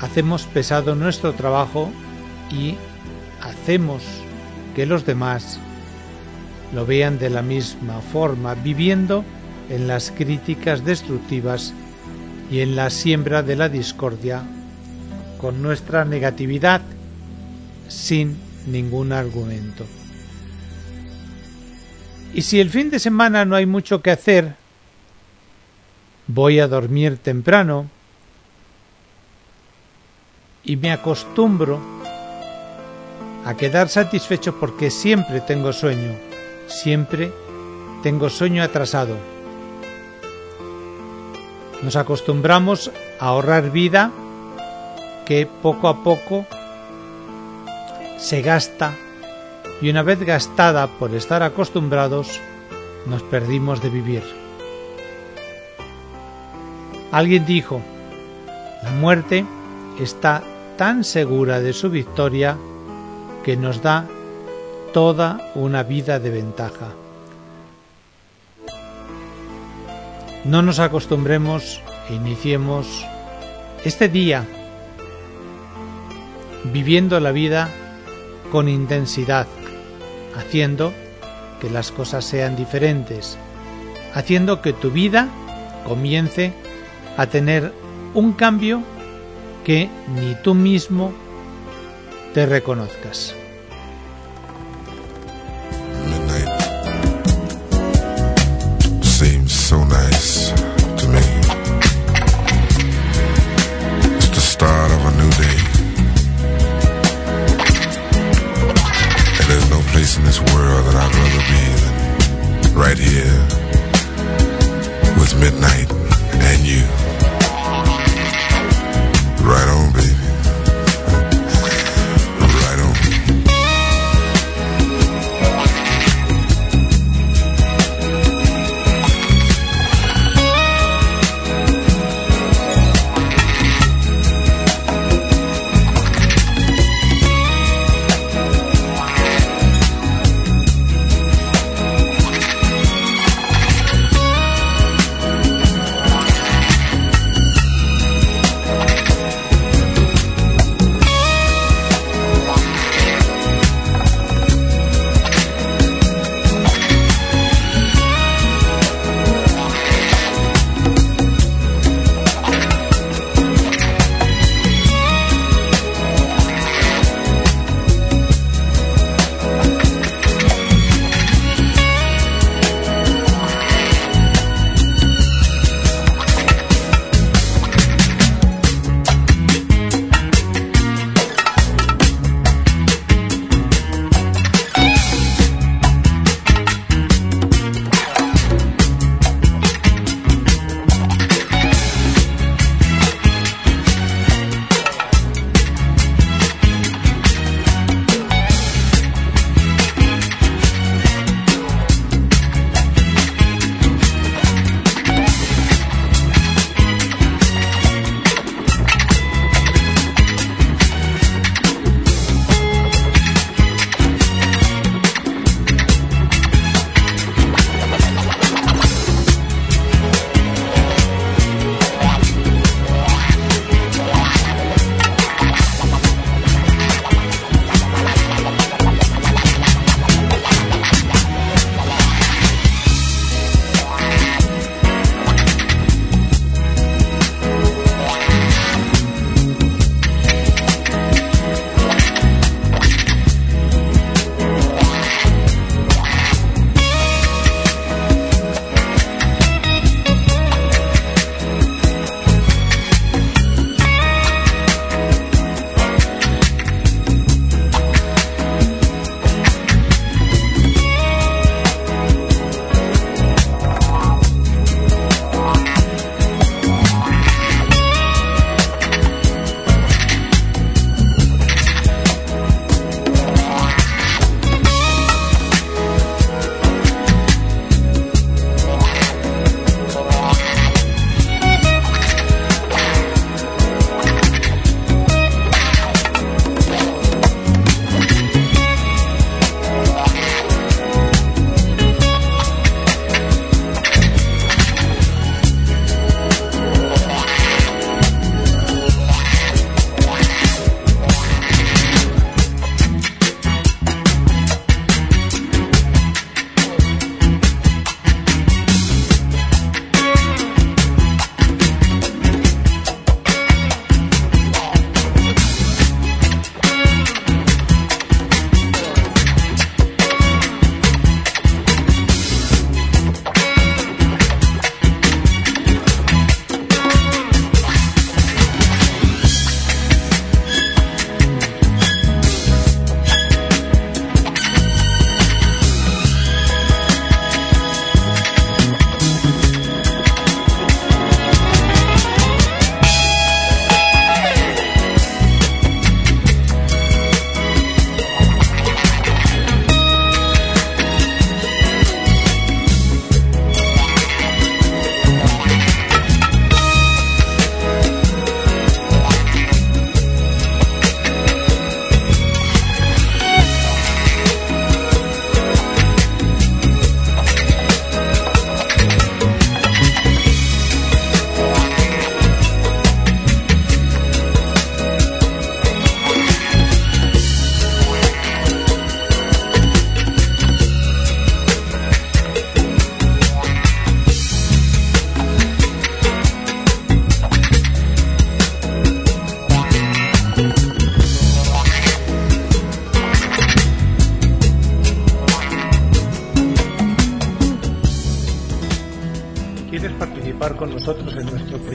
hacemos pesado nuestro trabajo y hacemos que los demás lo vean de la misma forma, viviendo en las críticas destructivas y en la siembra de la discordia con nuestra negatividad sin ningún argumento. Y si el fin de semana no hay mucho que hacer, voy a dormir temprano y me acostumbro a quedar satisfecho porque siempre tengo sueño, siempre tengo sueño atrasado. Nos acostumbramos a ahorrar vida que poco a poco se gasta y una vez gastada por estar acostumbrados nos perdimos de vivir. Alguien dijo, la muerte está tan segura de su victoria que nos da toda una vida de ventaja. No nos acostumbremos e iniciemos este día viviendo la vida con intensidad, haciendo que las cosas sean diferentes, haciendo que tu vida comience a tener un cambio que ni tú mismo te reconozcas.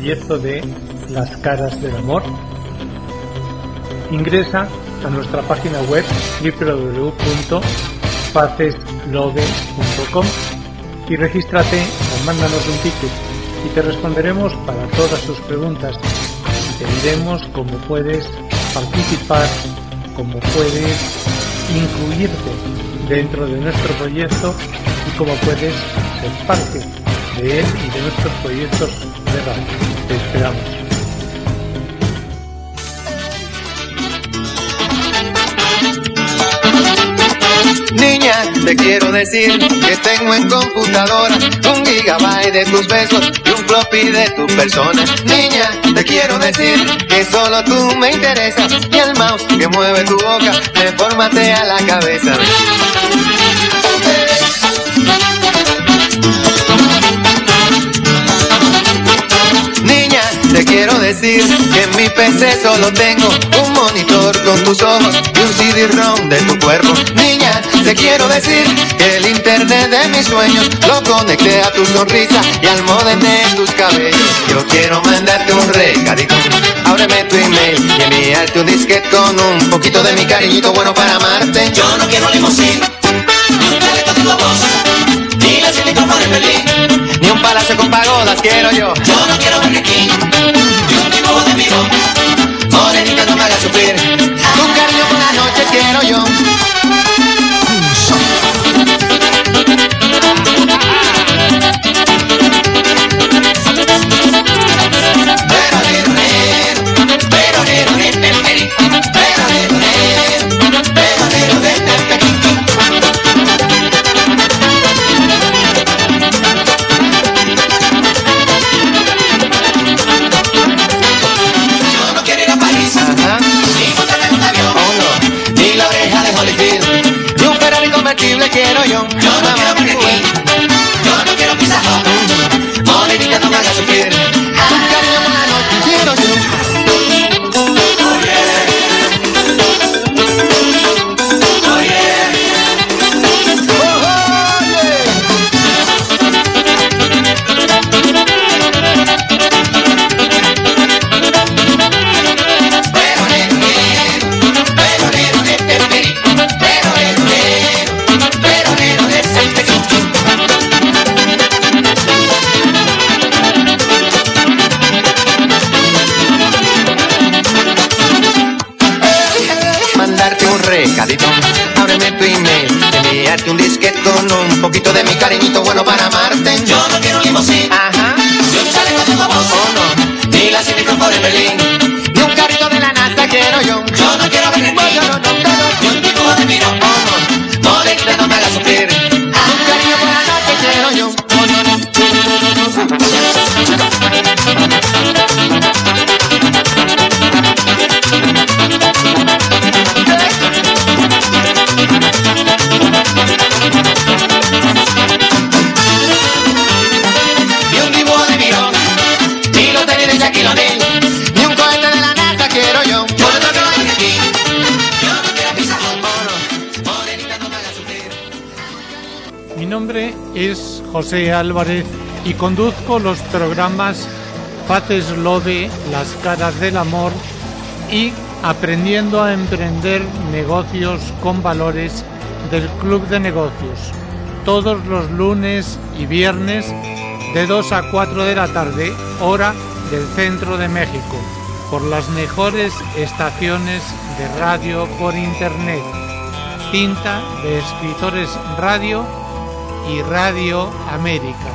Proyecto de Las Caras del Amor, ingresa a nuestra página web www.faceslove.com y regístrate o mándanos un ticket y te responderemos para todas tus preguntas. Te diremos cómo puedes participar, cómo puedes incluirte dentro de nuestro proyecto y cómo puedes ser parte de él y de nuestros proyectos Niña, te quiero decir que tengo en computadora un gigabyte de tus besos y un floppy de tu persona. Niña, te quiero decir que solo tú me interesas y el mouse que mueve tu boca me formatea la cabeza. Quiero decir que en mi PC solo tengo un monitor con tus ojos y un CD-ROM de tu cuerpo. Niña, te quiero decir que el internet de mis sueños lo conecté a tu sonrisa y al modem de tus cabellos. Yo quiero mandarte un recadito. Ábreme tu email y enviarte un disquete con un poquito de mi cariñito bueno para amarte. Yo no quiero globos, ni la silicona de Berlín. Ni un palacio con pagodas quiero yo. Yo no quiero José Álvarez y conduzco los programas Faces Love, Las Caras del Amor y Aprendiendo a Emprender Negocios con Valores del Club de Negocios, todos los lunes y viernes de 2 a 4 de la tarde, hora del centro de México, por las mejores estaciones de radio por internet. Tinta de Escritores Radio y Radio América.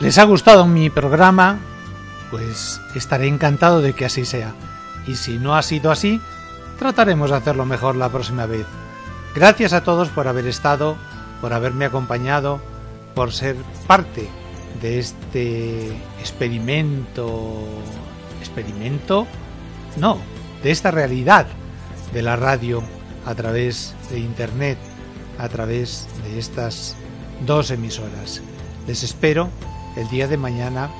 ¿Les ha gustado mi programa? Pues estaré encantado de que así sea. Y si no ha sido así, trataremos de hacerlo mejor la próxima vez. Gracias a todos por haber estado, por haberme acompañado, por ser parte de este experimento. ¿Experimento? No, de esta realidad de la radio a través de Internet, a través de estas dos emisoras. Les espero el día de mañana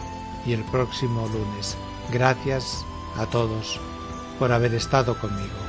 y el próximo lunes. Gracias a todos por haber estado conmigo.